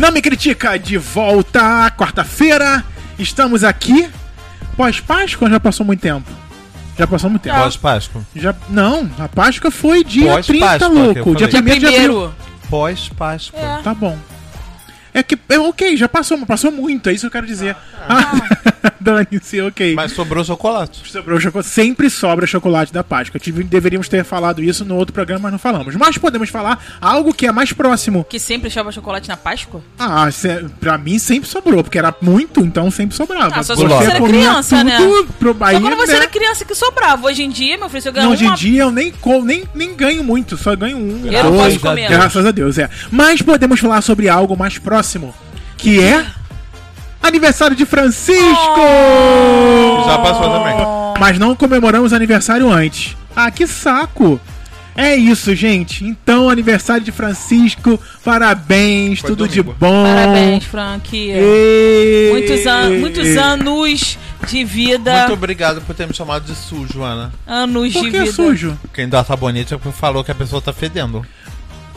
Não me critica de volta, quarta-feira. Estamos aqui. Pós-Páscoa ou já passou muito tempo? Já passou muito tempo. Pós-Páscoa. Já, não, a Páscoa foi dia Pós-Páscoa, 30, que eu louco. Dia 1 falei. de abril. Primeiro. Pós-Páscoa. É. Tá bom. É que, é ok, já passou, mas passou muito, é isso que eu quero dizer. Ah, Dane-se, ok. Mas sobrou chocolate. Sobrou chocolate. Sempre sobra chocolate da Páscoa. Tive- deveríamos ter falado isso no outro programa, mas não falamos. Mas podemos falar algo que é mais próximo. Que sempre chova chocolate na Páscoa? Ah, cê, pra mim sempre sobrou, porque era muito, então sempre sobrava. Ah, só se você era criança, né? Pro Só Bahia, quando você né? era criança que sobrava. Hoje em dia, meu filho, você ganha Não, hoje em dia eu nem, nem, nem ganho muito, só ganho um. Eu não dois, posso comer. Graças a Deus, é. Mas podemos falar sobre algo mais próximo, que é aniversário de Francisco! Já passou também. Mas não comemoramos aniversário antes. Ah, que saco! É isso, gente. Então, aniversário de Francisco, parabéns, Foi tudo de domingo. bom. Parabéns, Frank. Ê- Muitos, an muitos anos de vida. Muito obrigado por ter me chamado de sujo, Ana. Anos Por de que vida. sujo? Quem dá sabonete é porque falou que a pessoa tá fedendo.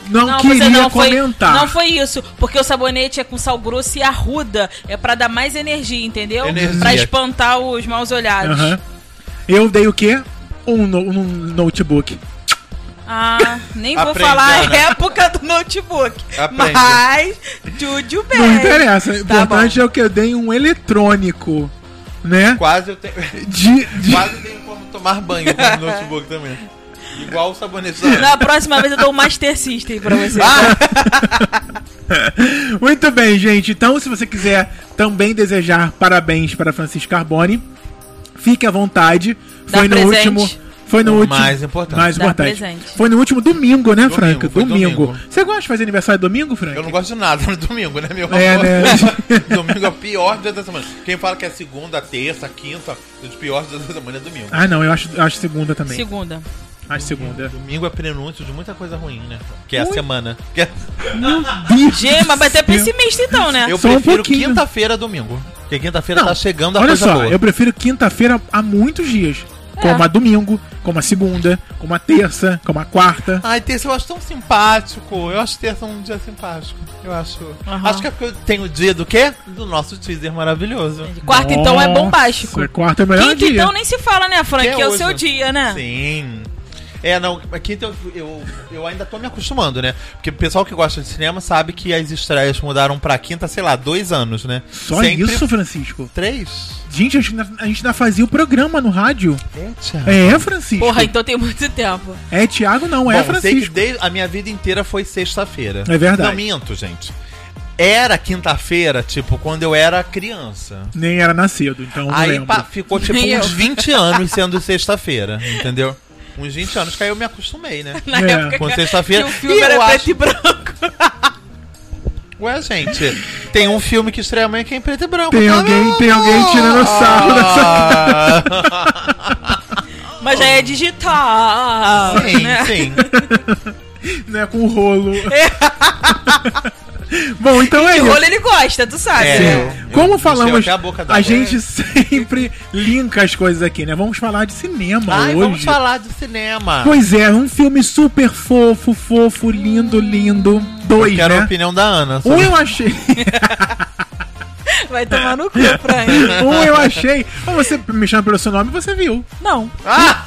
Não, Não, queria não foi, comentar. não foi isso, porque o sabonete é com sal grosso e arruda, é pra dar mais energia, entendeu? Energia. Pra espantar os maus olhados. Aham. Eu dei o quê? Um, no- um notebook. Ah, nem vou Aprende, falar a Ana. época do notebook. Aprende. Mas, tudo bem. Não interessa. O Tá importante é o que eu dei um eletrônico. Né? Quase eu tenho. De, de- Quase tenho como tomar banho com o notebook também. Igual o Ana. Na próxima vez eu dou um Master System pra você. Muito bem, gente. Então, se você quiser também desejar parabéns para Francisco Carbone, fique à vontade. Dá Foi no presente. último. Foi no O último. mais importante. Mais importante. Foi no último domingo, né, Domingo, Franca? Domingo. domingo. Você gosta de fazer aniversário domingo, Franca? Eu não gosto de nada no domingo, né, meu É, amor? né? domingo é o pior dia da semana. Quem fala que é segunda, terça, quinta, os piores dias da semana é domingo. Ah, não, eu acho, eu acho segunda também. Segunda. Acho segunda. Domingo é prenúncio de muita coisa ruim, né? Que é a Ui. semana. Que é- Deus Gema, vai céu. pessimista então, né? Eu Só um prefiro pouquinho. quinta-feira a domingo. Porque quinta-feira Não, tá chegando a Olha coisa só, boa. eu prefiro quinta-feira há muitos dias. É. Como a domingo, como a segunda, como a terça, como a quarta. Ai, terça eu acho tão simpático. Eu acho terça um dia simpático. Eu acho. Aham. Acho que é porque eu tenho o dia do quê? Do nosso teaser maravilhoso. Quarta então é bombástico. Nossa, Quarta é o melhor Quinta dia. então nem se fala, né, Frank? Que Que é é o hoje. seu dia, né? Sim. É, não, aqui então eu, eu ainda tô me acostumando, né? Porque o pessoal que gosta de cinema sabe que as estreias mudaram pra quinta, sei lá, dois anos, né? Só isso, Francisco? Três? Gente, a gente, ainda- a gente ainda fazia o programa no rádio. É, Thiago. É, Francisco. Porra, então tem muito tempo. É Thiago, não, é Bom, sei que Francisco. desde- a minha vida inteira foi sexta-feira. É verdade. Não minto, gente. Era quinta-feira, tipo, quando eu era criança. Nem era nascido, então não Aí lembro. pa- ficou tipo Nem uns eu. 20 anos sendo sexta-feira, entendeu? Uns 20 anos que aí eu me acostumei, né? Na É. época Com sexta-feira. o filme E era preto acho- e branco. Ué, gente, tem um filme que estreia amanhã que é em preto e branco. Tem tá alguém- tem alguém tirando sarro Ah, Mas já é digital. Sim, né? sim. né, com rolo. Bom, então é Que isso. rolo ele gosta, tu sabe, É, né? eu- Como eu falamos, a boca a gente sempre linka as coisas aqui, né? Vamos falar de cinema Ai, hoje. vamos falar de cinema. Pois é, um filme super fofo, fofo, lindo, lindo. Dois, Quero a né? opinião da Ana. Um sobre- eu achei. Vai tomar no cu, Frank. um eu achei. Ou você me chama pelo seu nome você viu. Não. Ah,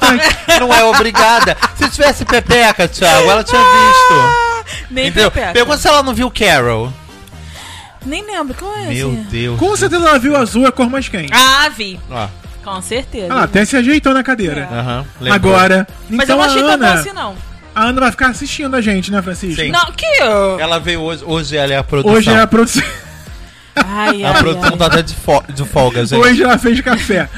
não é obrigada. Se tivesse Pepeca, Thiago, ela tinha visto. Nem Entendeu? pepeca. Pergunta se ela não viu Carol. Nem lembro, qual é Meu esse? Deus. Com certeza ela viu azul é a cor mais quente. Ah, vi. Ó, Com certeza. Ela até se ajeitou na cadeira. aham, lembrou. Agora, Mas então eu não a achei tão bom Ana, assim, não. a Ana vai ficar assistindo a gente, né, Francisco? Sim. Não, que eu... Ela veio hoje. Hoje ela é a produção. Hoje é a produção. Ai, A ai, produção ai. tá até de, fo- de folga, gente. Hoje ela fez café.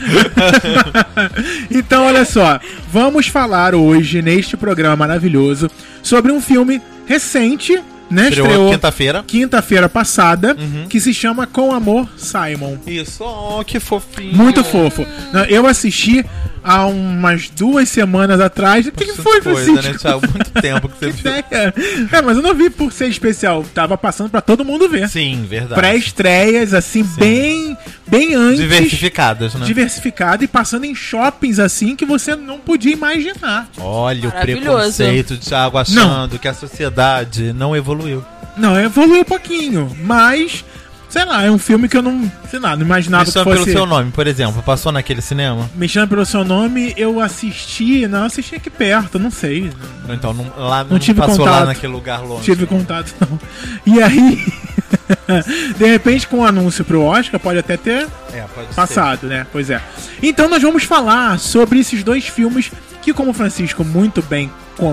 então, olha só. Vamos falar hoje, neste programa maravilhoso, sobre um filme recente, né? Estreou Estreou quinta-feira. quinta-feira passada, Uhum. que se chama Com Amor, Simon. Isso, oh, que fofinho. Muito fofo. Eu assisti há umas duas semanas atrás. O que, que foi, coisa, Francisco? né, Thiago? Muito tempo que você viu. ideia. É, mas eu não vi por ser especial. Tava passando pra todo mundo ver. Sim, verdade. Pré-estreias, assim, bem, bem antes. Diversificadas, né? Diversificado e passando em shoppings assim que você não podia imaginar. Olha o preconceito, Thiago, achando que a sociedade não evoluiu. Não, evoluiu um pouquinho, mas. Sei lá, é um filme que eu não. Sei lá, não imaginava Me que fosse. pelo seu nome, por exemplo. Passou naquele cinema? Me chama pelo seu nome, eu assisti. Não, assisti aqui perto, não sei. Então, não, lá, não, tive passou lá contato. naquele lugar longe. tive contato, não. E aí. de repente, com o anúncio pro Oscar, pode até ter É, pode ser. passado, né? Pois é. Então nós vamos falar sobre esses dois filmes que, como o Francisco muito bem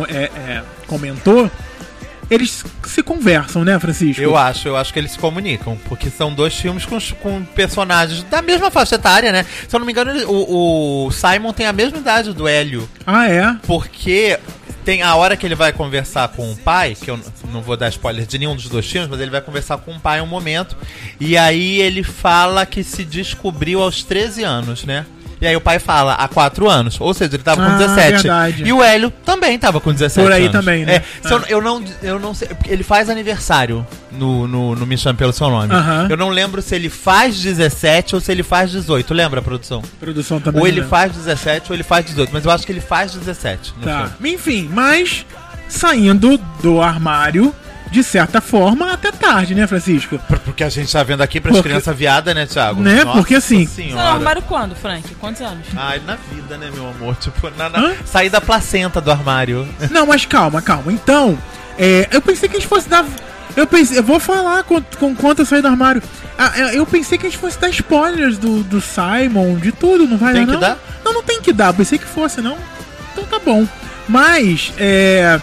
é, é, comentou, eles se conversam, né, Francisco? Eu acho, eu acho que eles se comunicam, porque são dois filmes com, com personagens da mesma faixa etária, né? Se eu não me engano, ele- o, o Simon tem a mesma idade do Hélio, Ah, é? porque tem a hora que ele vai conversar com o pai, que eu não vou dar spoiler de nenhum dos dois filmes, mas ele vai conversar com o pai um momento, e aí ele fala que se descobriu aos 13 anos, né? E aí o pai fala, há 4 anos. Ou seja, ele tava com Ah, 17. verdade. E o Hélio também tava com 17 Por aí anos. também, né? É, se eu, eu não, eu não sei. Ele faz aniversário no, no, no Me Chame Pelo Seu Nome. Aham. Eu não lembro se ele faz 17 ou se ele faz 18. Lembra, produção? Produção também. Ou ele né? faz 17 ou ele faz 18. Mas eu acho que ele faz 17 no Tá. filme. Enfim, mas saindo do armário, de certa forma, até tarde, né, Francisco? Por- Porque a gente tá vendo aqui pras Porque- crianças viadas, né, Thiago? Né? Porque assim- Você Senhora. no armário quando, Frank? Quantos anos? Ai, na vida, né, meu amor? Tipo, na, na- sair da placenta do armário. Não, mas calma, calma. Então, é, eu pensei que a gente fosse dar. Eu pensei, eu vou falar com, com quanto eu saí do armário. Ah, é, eu pensei que a gente fosse dar spoilers do, do Simon, de tudo, não vai Tem dar, que não? dar? Não, não tem que dar. Pensei que fosse, não. Então tá bom. Mas, é.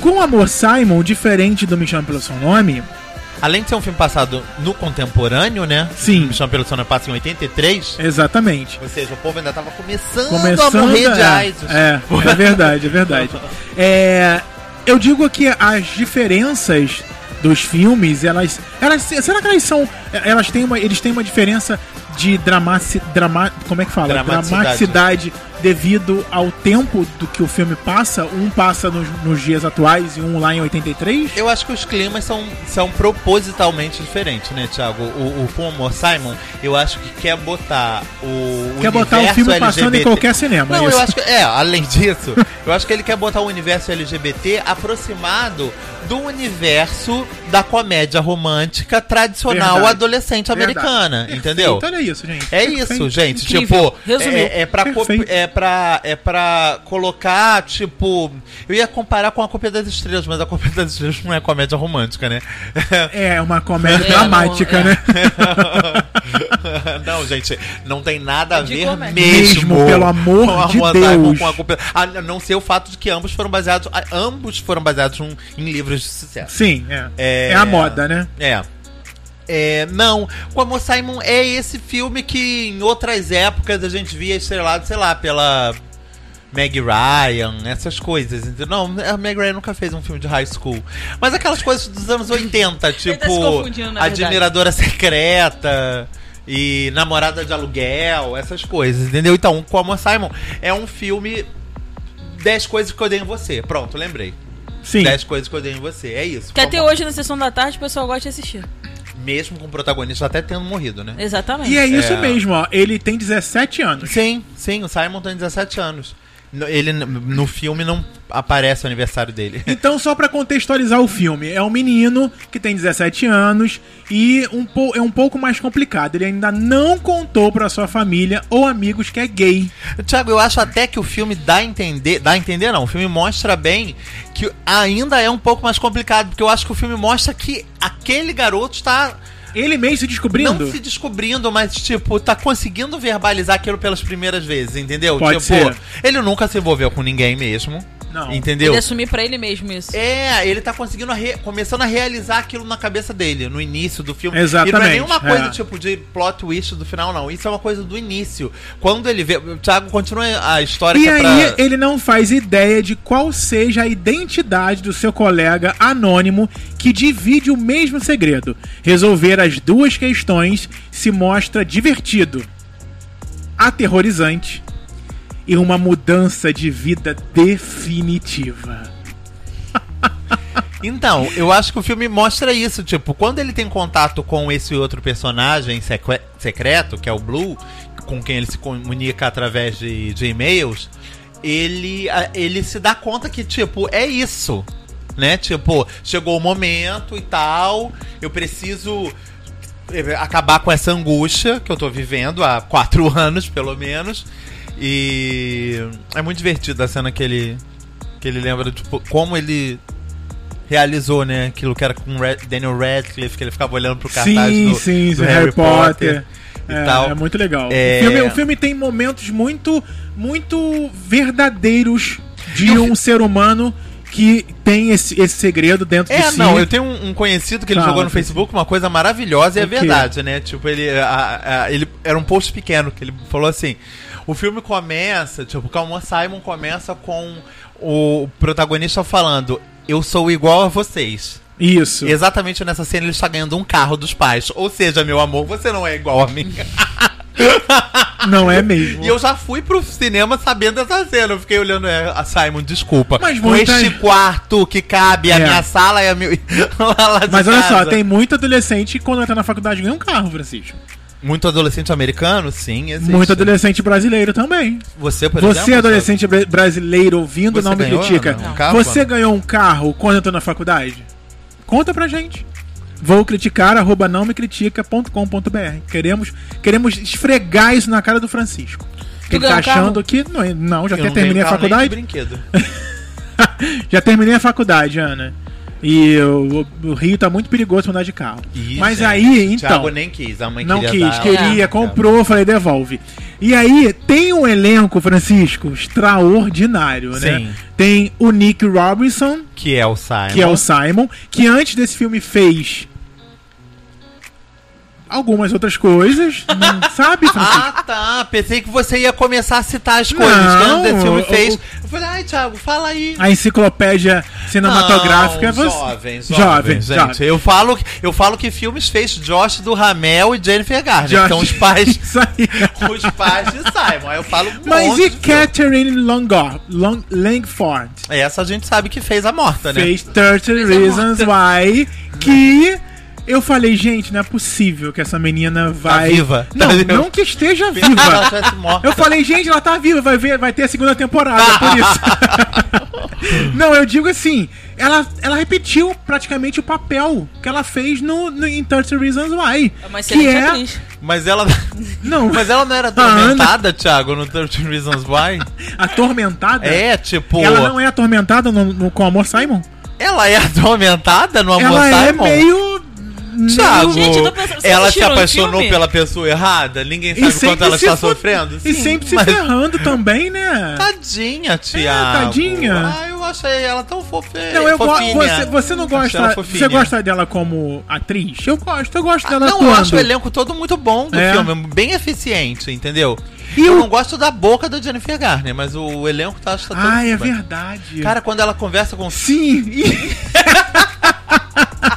Com o Amor Simon, diferente do Me Chame Pelo Seu Nome, Além de ser um filme passado no contemporâneo, né? Sim. Me Chame Pelo Seu Nome passa em 83. exatamente. Ou seja, o povo ainda tava começando, Começando a morrer de é, AIDS. É, é verdade, é verdade. É, eu digo que as diferenças dos filmes, elas, elas será que elas são, elas têm uma, eles têm uma diferença de dramaci, drama, como é que fala? Dramaticidade. Dramaticidade devido ao tempo do que o filme passa. Um passa nos, nos dias atuais e um lá em 83. Eu acho que os climas são, são propositalmente diferentes, né, Thiago? O, o Amor Simon, eu acho que quer botar o. Quer botar o filme passando em LGBT qualquer cinema. Não, é eu isso. acho que. É, além disso, eu acho que ele quer botar o universo LGBT aproximado do universo da comédia romântica tradicional Verdade. adolescente Verdade. americana, Perfeito, entendeu? Olha isso, gente. É Perfeito. isso, gente. Incrível. Tipo, Resumiu. é, é, pra Perfeito. é, pra, é pra colocar, tipo. Eu ia comparar com a Cópia das Estrelas, mas a Cópia das Estrelas não é comédia romântica, né? É uma comédia É, dramática, não, é. né? não, gente, não tem nada a ver mesmo. Mesmo, pelo amor com a de Deus. com a Cópia- a não ser o fato de que ambos foram baseados. Ambos foram baseados em livros de sucesso. Sim, é. É- É a moda, né? É. É, não, o Amor Simon é esse filme que em outras épocas a gente via estrelado, sei lá, pela Meg Ryan, essas coisas. entendeu? Não, a Meg Ryan nunca fez um filme de high school. Mas aquelas coisas dos anos 80, tipo tá. Admiradora Secreta e Namorada de Aluguel, essas coisas, entendeu? Então, o Amor Simon é um filme 10 coisas que eu odeio em você. Pronto, lembrei. Sim. 10 coisas que eu odeio em você. É isso. Que até Como- hoje, na sessão da tarde, o pessoal gosta de assistir. Mesmo com o protagonista até tendo morrido, né? Exatamente. E é isso É. mesmo, ó. Ele tem 17 anos. Sim, sim, o Simon tem 17 anos. No- Ele no filme não aparece o aniversário dele. Então, só pra contextualizar o filme, é um menino que tem 17 anos e um é um pouco mais complicado. Ele ainda não contou pra sua família ou amigos que é gay. Tiago, eu acho até que o filme dá a entender. Dá a entender, não. O filme mostra bem que ainda é um pouco mais complicado. Porque eu acho que o filme mostra que aquele garoto está Ele mesmo se descobrindo. não se descobrindo, mas, tipo, tá conseguindo verbalizar aquilo pelas primeiras vezes, entendeu? Pode tipo, ser. ele nunca se envolveu com ninguém mesmo. Não. Entendeu? Ele assumir pra ele mesmo isso. É, ele tá conseguindo, re- começando a realizar aquilo na cabeça dele, no início do filme. E não Exatamente, é nenhuma coisa é. tipo de plot twist do final, não. Isso é uma coisa do início. Quando ele vê. O Thiago continua a história E que é aí, pra. ele não faz ideia de qual seja a identidade do seu colega anônimo que divide o mesmo segredo. Resolver as duas questões se mostra divertido, aterrorizante e uma mudança de vida definitiva. Então, eu acho que o filme mostra isso. Tipo, quando ele tem contato com esse outro personagem secre- secreto, que é o Blue, com quem ele se comunica através de, de e-mails, ele, ele se dá conta que, tipo, é isso. né? Tipo, chegou o momento e tal, eu preciso eh, acabar com essa angústia que eu tô vivendo há quatro anos, pelo menos. E é muito divertido a cena que ele, que ele lembra, tipo, como ele realizou, né? Aquilo que era com Daniel Radcliffe, que ele ficava olhando pro cartaz Sim, do, sim, do sim, Harry Potter. e É, tal. é muito legal. É. O, filme, o filme tem momentos muito, muito verdadeiros de E o um ser humano que tem esse, esse segredo dentro de É, si. não, eu tenho um, um conhecido que ele Fala, jogou no. Facebook uma coisa maravilhosa e é verdade, né? Tipo, ele, a- a- ele era um post pequeno que ele falou assim: o filme começa, tipo, o Calma Simon começa com o protagonista falando: Eu sou igual a vocês. Isso. Exatamente nessa cena ele está ganhando um carro dos pais. Ou seja, meu amor, você não é igual a mim. Não é mesmo. E eu já fui pro cinema sabendo dessa cena. Eu fiquei olhando, é, a Simon, desculpa. Mas com muita- este quarto que cabe a É. minha sala e a minha. lá Mas olha só, casa. tem muito adolescente que quando entra na faculdade ganha um carro, Francisco. Muito adolescente americano? Sim, existe. Muito adolescente brasileiro também. Você, por Você, exemplo, adolescente bra- brasileiro ouvindo, Você não me critica. Ana, um carro, Você Ana? ganhou um carro quando entrou na faculdade? Conta pra gente. Vou criticar, arroba não me critica.com.br. Queremos, queremos esfregar isso na cara do Francisco. Ele tá um carro? achando que. Não, não já Eu até não terminei tenho a carro nem de faculdade. brinquedo. Já terminei a faculdade, Ana. E o, o Rio tá muito perigoso pra andar de carro. Ih, Mas gente, aí, então. Thiago nem quis, a mãe Não queria quis, queria, É. comprou, falei, devolve. E aí, tem um elenco, Francisco, extraordinário, né? Sim. Tem o Nick Robinson, Que é o Simon. que é o Simon, que antes desse filme fez algumas outras coisas, não sabe, Francisco? Ah, tá. Pensei que você ia começar a citar as coisas Não, quando esse filme fez. eu- Eu falei, ai, Thiago, fala aí. A enciclopédia cinematográfica é Não, você. jovem, jovem, gente. Eu falo, eu falo que filmes fez Josh do Ramel e Jennifer Garner, Josh- que são os pais, os pais de Simon. Eu falo um Mas e. Catherine Langor, Long, Langford? Essa a gente sabe que fez a morta, né? fez 30 Reasons Why, que eu falei, gente, não é possível que essa menina vai... viva. Não, Tá viva. não que esteja ela viva. Eu falei, gente, ela tá viva, vai, ver, vai ter a segunda temporada, por isso. não, eu digo assim, ela, ela repetiu praticamente o papel que ela fez no, no, em 30 Reasons Why. É uma que é... atriz. Mas ela, Não, mas ela não era atormentada, Thiago, no 13 Reasons Why? atormentada? É, tipo... Ela não é atormentada no, no, com Amor Simon? Ela é atormentada no Amor ela é Simon? meio... Thiago, Gente, eu tô pensando, vocês ela se assistiram o apaixonou filme? pela pessoa errada? Ninguém E sabe quanto sempre ela se está fu- sofrendo? E Sim, sempre se mas- ferrando também, né? Tadinha, Thiago. tadinha. Ah, eu achei ela tão fofinha. Não, eu go- fofinha. você, você não Achei gosta. fofinha. Você gosta dela como atriz? Eu gosto, eu gosto dela Não, atuando. eu acho o elenco todo muito bom do É. filme, bem eficiente, entendeu? E eu o- não gosto da boca da Jennifer Garner, mas o elenco tá, tá todo Ah, é bem. verdade. Cara, quando ela conversa com Sim,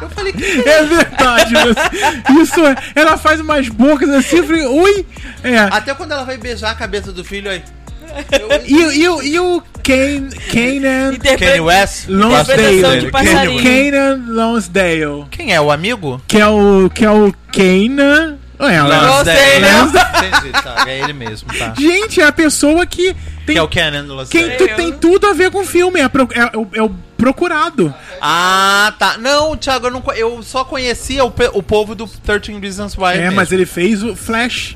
eu falei, que é verdade. mas Isso é. Ela faz umas bocas assim, eu falei, ui. É. até quando ela vai beijar a cabeça do filho aí. Eu- E, o- e, o- e o Kane, Kanan Kanye West, Lonsdale. Kanan Lonsdale. Quem é o amigo? Que é o. Que é o Kanan. É, Lonsdale. Entendi, tá, é ele mesmo, tá. Gente, é a pessoa que tem. Que é o Canon do Los Quem tu- tem tudo a ver com o filme, é, pro- é o- é o procurado. Ah, tá. Não, Thiago, eu, não, eu só conhecia o, o povo do 13 Reasons Why. É, mesmo. mas ele fez o Flash.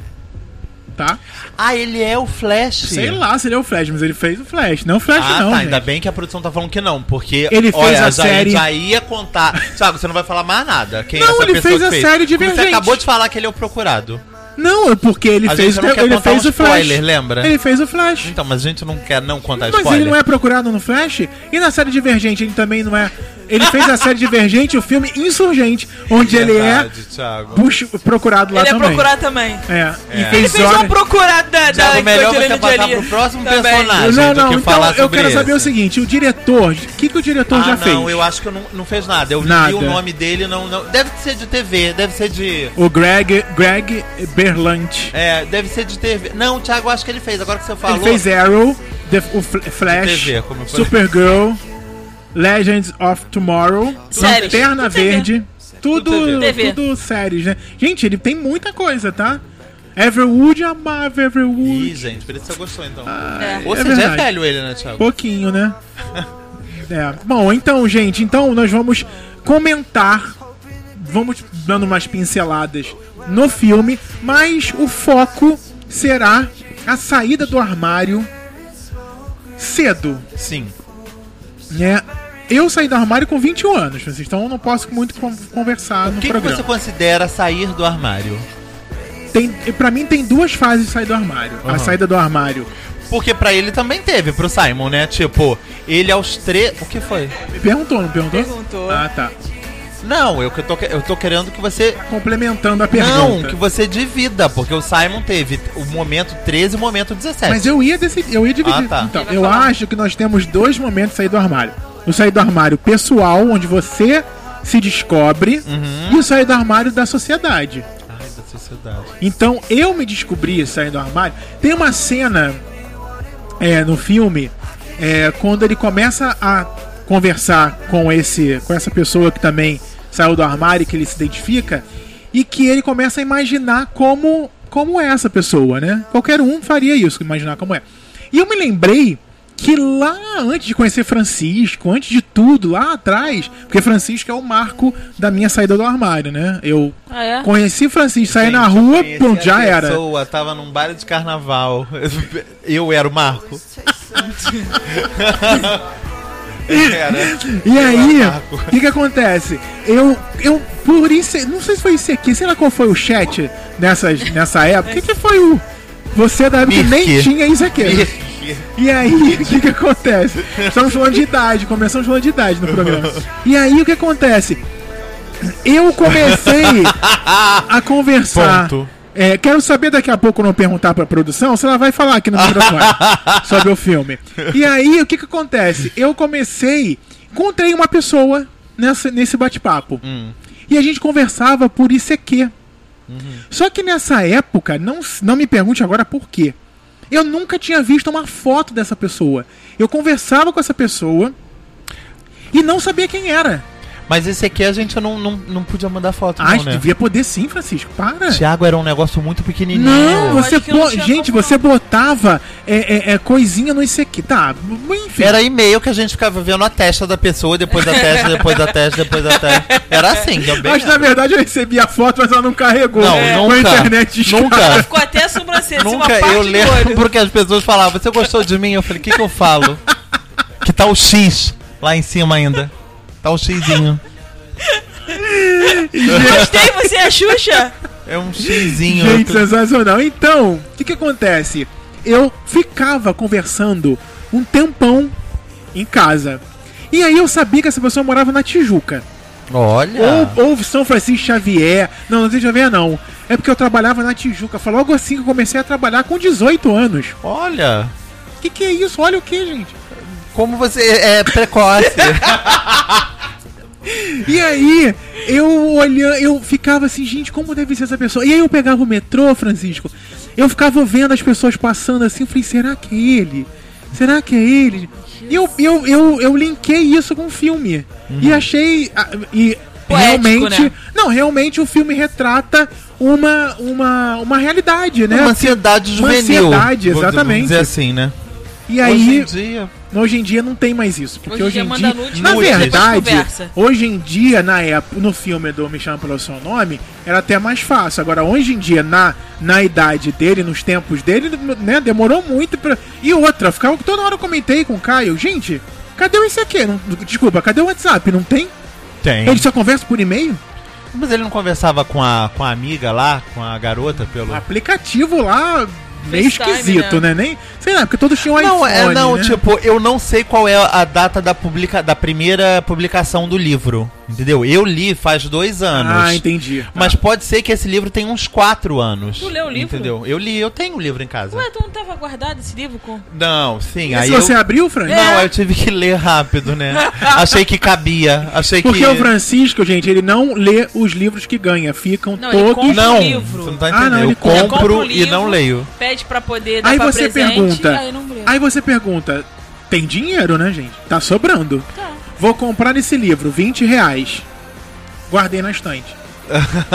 Tá? Ah, ele é o Flash. Sei lá se ele é o Flash, mas ele fez o Flash. Não o Flash, Ah, não. tá. Ainda bem que a produção tá falando que não, porque. Ele fez olha, a já, série- Já ia contar. Thiago, você não vai falar mais nada. Quem Não, é essa ele pessoa fez a fez? série Você Divergente. acabou de falar que ele é o procurado. Não, é porque ele A fez, ele contar fez um o Flash. spoiler, lembra? Ele fez o Flash. Então, mas a gente não quer não contar Mas spoiler. ele não é procurado no Flash? E na série Divergente ele também não é. Ele fez a série Divergente, o filme Insurgente, onde ele é Verdade, Thiago. puxa, procurado lá Ele é também. procurado também. É. É. E Ele fez, fez Zora- uma procurada da, melhor você passar Jolie pro próximo também. personagem. Não, do não, que então falar eu quero saber o esse. seguinte: o diretor, o que, que o diretor Ah, já fez? não, eu acho que eu não, não fez nada. Eu Nada. vi o nome dele, não, não. Deve ser de TV, deve ser de. O Greg, Greg Berlanti. É, deve ser de TV. Não, Thiago, eu acho que ele fez. Agora que você falou. Ele fez Arrow, The- o Fl- Flash, TV, como eu falei. Supergirl, Legends of Tomorrow, Séries. Lanterna. Verde, tudo, Tudo TV. tudo séries, né? Gente, ele tem muita coisa, tá? Everwood, amava Everwood. Ih, gente, por isso você gostou então. É. Ou é seja, é verdade. velho ele, né, Thiago? Pouquinho, né? É. Bom, então, gente, então nós vamos comentar, vamos dando umas pinceladas no filme, mas o foco será a saída do armário cedo, Sim. né? Eu saí do armário com 21 anos, Francisco, então eu não posso muito con- conversar O no que, que programa. você considera sair do armário? Tem, pra mim tem duas fases de sair do armário. A Aham. saída do armário. Porque pra ele também teve, pro Simon, né? Tipo, ele aos três. O que foi? Me perguntou, não perguntou? Perguntou. Ah, tá. Não, eu, que tô, que- eu tô querendo que você. Complementando a pergunta. Não, que você divida, porque o Simon teve o momento 13 e o momento 17. Mas eu ia decidir, eu ia dividir. Ah, tá. Então, eu falar. acho que nós temos dois momentos de sair do armário. O sair do armário pessoal, onde você se descobre, Uhum. e o sair do armário da sociedade. Ai, da sociedade. Então, eu me descobri saindo do armário. Tem uma cena é, no filme é, quando ele começa a conversar com esse com essa pessoa que também saiu do armário e que ele se identifica e que ele começa a imaginar como como é essa pessoa, né? Qualquer um faria isso, imaginar como é. E eu me lembrei que lá antes de conhecer Francisco, antes de tudo, lá atrás, porque Francisco é o marco da minha saída do armário, né? Eu Ah, é? conheci Francisco, saí Gente, na rua, pronto, já era. pessoa, tava num baile de carnaval. Eu era o Marco. era. E aí, o que que acontece? Eu, eu, por isso, não sei se foi isso aqui, sei lá qual foi o chat nessas, nessa época. O que, que foi o. Você da época nem tinha isso aqui. E aí, o que que acontece? Estamos falando de idade, começamos falando de idade no programa. E aí, o que acontece? Eu comecei a conversar. Ponto. É, quero saber daqui a pouco, eu perguntar pra produção, se ela vai falar aqui no microfone sobre o filme. E aí, o que que acontece? Eu comecei, encontrei uma pessoa nessa, nesse bate-papo. Hum. E a gente conversava por ICQ. Só que nessa época, não, não me pergunte agora por quê. Eu nunca tinha visto uma foto dessa pessoa. Eu conversava com essa pessoa e não sabia quem era. Mas esse aqui a gente não, não, não podia mandar foto, Ah, não, né? devia poder sim, Francisco. Para. Thiago era um negócio muito pequenininho. Não, você que não gente, como você botava é, é, é, coisinha no ICQ. Tá, enfim. Era e-mail que a gente ficava vendo a testa da pessoa, depois da testa, depois da testa, depois da testa. Era assim, eu bem Mas na verdade eu recebi a foto, mas ela não carregou. Não, É, nunca. Com a internet de Nunca. Ficou até a sobrancelha, assim, uma Nunca parte eu lembro porque as pessoas falavam, você gostou de mim? Eu falei, o que, que eu falo? Que tá o X lá em cima ainda. Tá o Xzinho. Gostei, você é a Xuxa? É um Xzinho. Gente, sensacional. Então, o que que acontece? Eu ficava conversando um tempão em casa. E aí eu sabia que essa pessoa morava na Tijuca. Olha. Ou, ou São Francisco Xavier. Não, não sei Xavier não. É porque eu trabalhava na Tijuca. Foi logo assim que eu comecei a trabalhar com 18 anos. Olha. O que, que é isso? Olha o que, gente? Como você é precoce. E aí, eu olhando, eu ficava assim, gente, como deve ser essa pessoa? E aí eu pegava o metrô, Francisco, eu ficava vendo as pessoas passando assim, eu falei, será que é ele? Será que é ele? E eu, eu, eu, eu linkei isso com o filme. E achei. ah, E Poético, realmente. né? Não, realmente o filme retrata uma, uma, uma realidade, né? Uma ansiedade Uma juvenil. ansiedade, vou- exatamente. Vamos dizer assim, né? E Hoje aí, em dia. Hoje em dia não tem mais isso, porque Hoje hoje, em dia nude, na nude, verdade, hoje em dia na época, no filme do Me Chama pelo Seu Nome, era até mais fácil. Agora hoje em dia na na idade dele, nos tempos dele, né, demorou muito pra... E outra, ficava toda hora eu comentei com o Caio, gente, cadê o ICQ? Não, desculpa, cadê o WhatsApp? Não tem? Tem. Ele só conversa por e-mail? Mas ele não conversava com a, com a amiga lá, com a garota, pelo. O aplicativo lá meio esquisito, né? Nem, sei lá, porque todos tinham Não, iPhone, é, não, né? tipo, eu não sei qual é a data da, publica, da primeira publicação do livro. Entendeu? Eu li faz dois anos. Ah, entendi. Tá. Mas pode ser que esse livro tenha uns quatro anos. Tu leu o livro? Entendeu? Eu li, eu tenho o livro em casa. Ué, tu não tava guardado esse livro com. Não, sim, E aí se eu... você abriu, Fran? Não, eu tive que ler rápido, né? achei que cabia, achei Porque que... o Francisco, gente, ele não lê os livros que ganha, ficam Não, todos. Não, o livro. você não tá Ah, entendendo. não, ele eu compro o e livro, não leio. Pede pra poder dar Aí pra você presente, pergunta. Aí não. Aí você pergunta, tem dinheiro, né, gente? Tá sobrando. Tá. Vou comprar esse livro, 20 reais. Guardei na estante.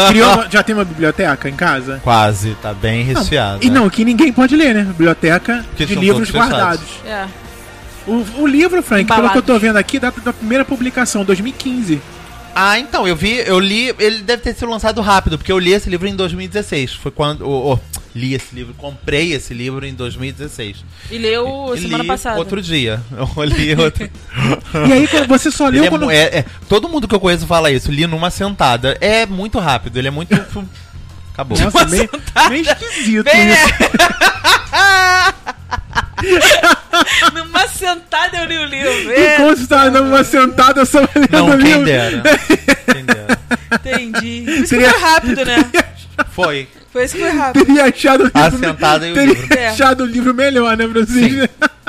Criou já tem uma biblioteca em casa? Quase, tá bem resfriado. E não, que ninguém pode ler, né? Biblioteca Porque de livros guardados. É. O, o livro, Frank, pelo Embalados. que eu tô vendo aqui, data da primeira publicação, 2015. Ah, então, eu vi, eu li, ele deve ter sido lançado rápido, porque eu li esse livro em 2016. Foi quando. oh, oh, li esse livro, comprei esse livro em 2016. E leu E semana li passada. Outro dia. Eu li outro. E aí, você só leu é quando. é- é- todo mundo que eu conheço fala isso, li numa sentada. É muito rápido, ele é muito. Acabou. Nossa, meio, meio esquisito Bem, isso. Numa sentada eu li o livro. E É, como você tá numa sentada só lendo Não, o quem livro? dera. Quem dera. entendi. Isso Seria- foi rápido, né? Foi. Foi isso que foi rápido. Teria achado o livro, A sentada e o teria livro. É. achado o livro melhor, né, Francisco?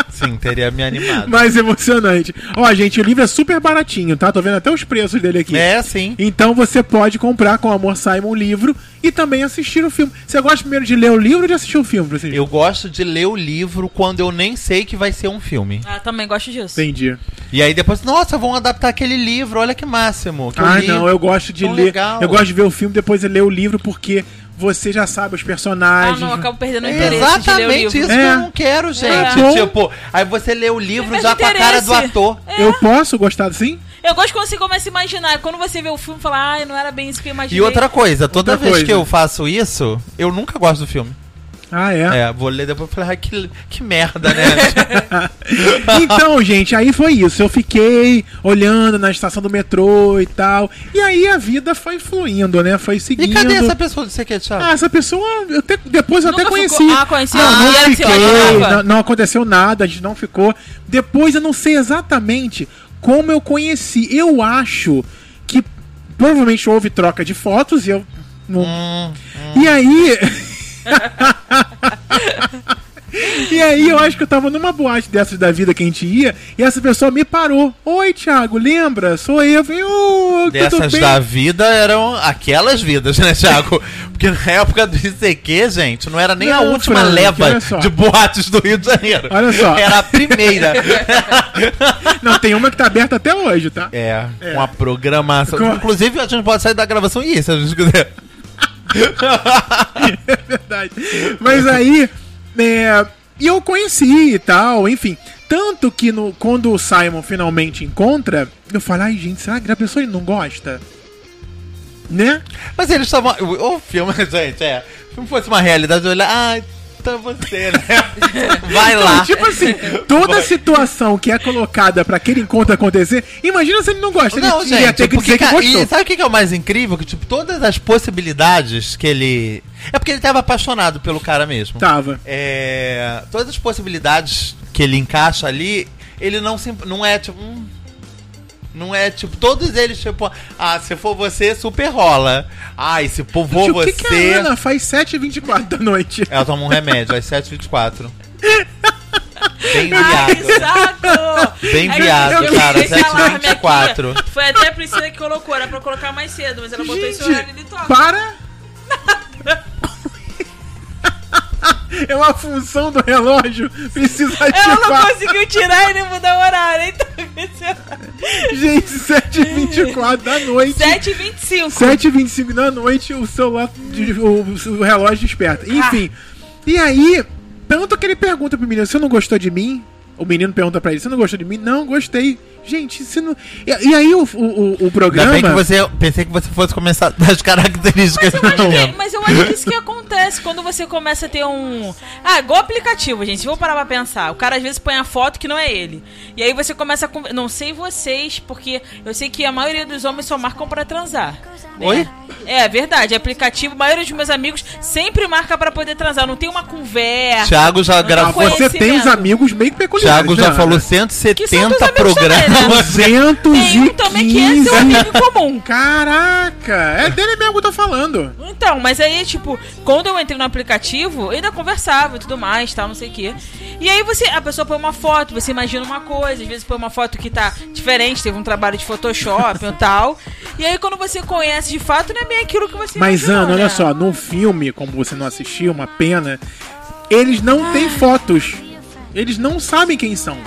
Sim, teria me animado. Mais emocionante. Ó, gente, o livro é super baratinho, tá? Tô vendo até os preços dele aqui. É, sim. Então você pode comprar com Amor Simon o livro e também assistir o filme. Você gosta primeiro de ler o livro ou de assistir o filme, Francisco? Eu gosto de ler o livro quando eu nem sei que vai ser um filme. Ah, também gosto disso. Entendi. E aí depois, nossa, vão adaptar aquele livro, olha que máximo. Que eu Ah, li. não, eu gosto de Tão ler. legal. Eu gosto de ver o filme depois de ler o livro porque você já sabe os Ah, personagens. não, eu acabo perdendo o É interesse de ler o exatamente livro. isso É. que eu não quero, gente. É. Tipo, aí você lê o livro já com a cara do ator. Eu posso gostar assim? Eu gosto quando você começa a imaginar. Quando você vê o filme e fala, ai, não era bem isso que eu imaginei. E outra coisa, toda Outra vez coisa. que eu faço isso, eu nunca gosto do filme. Ah, é? É, vou ler depois e falar, ai, que, que merda, né? então, gente, aí foi isso. Eu fiquei olhando na estação do metrô e tal. E aí a vida foi fluindo, né? Foi e seguindo. cadê essa pessoa do CQ, Thiago? Ah, essa pessoa, eu até- depois eu Nunca até conheci. ficou- Ah, conheceu? Não, Ah, não e fiquei, não, não aconteceu nada, a gente não ficou. Depois eu não sei exatamente como eu conheci. Eu acho que provavelmente houve troca de fotos e eu. Não... Hum, E aí. E aí eu acho que eu tava numa boate dessas da vida que a gente ia, e essa pessoa me parou. Oi, Thiago, lembra? Sou eu. Falei, "Ô, tudo Dessas bem?" da vida eram aquelas vidas, né, Thiago? Porque na época do ICQ, gente, não era nem a Não, última Frank, leva de boates do Rio de Janeiro. Olha só. Era a primeira. Não, tem uma que tá aberta até hoje, tá? É, com a programação. Com- Inclusive, a gente pode sair da gravação e ir, se a gente quiser. É verdade. Mas aí, é, e eu conheci e tal, enfim. Tanto que no, quando o Simon finalmente encontra, eu falo, ai gente, será que a pessoa não gosta? Né? Mas eles estavam. O filme, gente, é. Se não fosse uma realidade, eu olhar. Ah, então você, né? Vai lá. Não, tipo assim, toda situação que é colocada pra aquele encontro acontecer, imagina se ele não gosta. Não, ele, ia ter que dizer que ca- gostou. e sabe o que que é o mais incrível? Que, tipo, todas as possibilidades que ele. É porque ele tava apaixonado pelo cara mesmo. Tava. É, todas as possibilidades que ele encaixa ali, ele não se, não é tipo. hum, não é tipo, todos eles, tipo, ah, se for você, super rola. Ai, se for Gente, o você. que, que a Ana faz 7h24 da noite? Ela toma um remédio às 7h24. Bem Ai, que viado. saco! Bem Aí viado, eu cara, vi esse alarme 7h24. aqui, Foi até a Priscila que colocou, era pra colocar mais cedo, mas ela botou esse Gente, horário e ele toca. para! É uma função do relógio, precisa Ela não ativar. conseguiu tirar e nem mudar o horário, então. Gente, 7h24 da noite. 7h25. 7h25 da noite, o celular, o, o relógio desperta. Enfim. E aí, tanto que ele pergunta pro menino: Você não gostou de mim? O menino pergunta pra ele: Você não gostou de mim? Não, gostei. Gente, você não. E, e aí, o, o, o Ainda programa. bem que você. Pensei que você fosse começar das características Mas eu, que, mas eu acho que isso que acontece quando você começa a ter um. Ah, igual aplicativo, gente. Vou parar pra pensar. O cara às vezes põe a foto que não é ele. E aí você começa a. con- Não sei vocês, porque eu sei que a maioria dos homens só marcam pra transar. né? Oi? É verdade. Aplicativo, a maioria dos meus amigos sempre marca pra poder transar. Não tem uma conversa. Thiago já gravou. você tem os amigos meio peculiares. Thiago já né, falou Ana? 170 Que são teus amigos também, programas. Né? Tem um também que é seu 215. amigo comum. Caraca, é dele mesmo que eu tô falando. Então, mas aí, tipo, quando eu entrei no aplicativo, eu ainda conversava e tudo mais, tal, não sei o quê. E aí você, a pessoa põe uma foto, você imagina uma coisa, às vezes põe uma foto que tá diferente, teve um trabalho de Photoshop e tal. E aí quando você conhece de fato, não é bem aquilo que você Mas, imaginou, Ana, olha né? só, no filme, como você não assistiu, uma pena, eles não têm fotos. Eles não sabem quem são.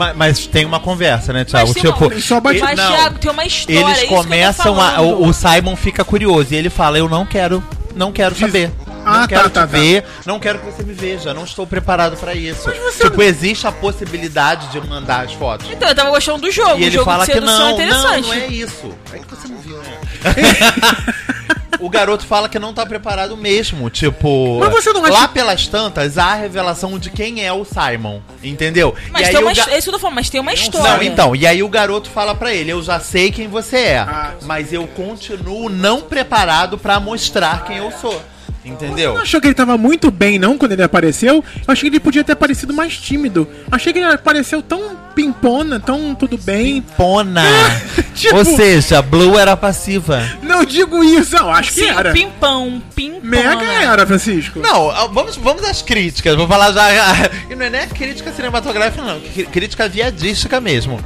Mas, mas tem uma conversa, né, Thiago? Mas Tipo, Ele só bate- Mas, não. Thiago, tem uma história, é eles isso que eu tô começam a. O, o Simon fica curioso e ele fala: Eu não quero, não quero Diz- saber. não Ah, quero tá, te tá, tá. ver, não quero que você me veja, não estou preparado pra isso. você Tipo, existe a possibilidade de mandar as fotos. Então, eu tava gostando do jogo. E ele jogo fala de que não, é não, interessante. não é isso. É que você não viu, né? o garoto fala que não tá preparado mesmo. Tipo, Mas você não acha- lá pelas tantas, há a revelação de quem é o Simon. Entendeu? Mas e aí tem uma, o ga- é isso que eu tô falando, mas tem uma história. Não, então, e aí o garoto fala pra ele: Eu já sei quem você é, Ah, mas eu continuo não preparado pra mostrar quem eu sou. Entendeu? Não achou que ele tava muito bem, não, quando ele apareceu? Eu achei que ele podia ter parecido mais tímido. Achei que ele apareceu tão pimpona, tão tudo bem. Pona. Tipo- Ou seja, Blue era passiva. Não digo isso, não, acho que Sim, era. pimpão, pimpão. Mega era, Francisco. Não, vamos, vamos às críticas. Vou falar já. E não é nem a crítica cinematográfica, não. Crítica viadística mesmo.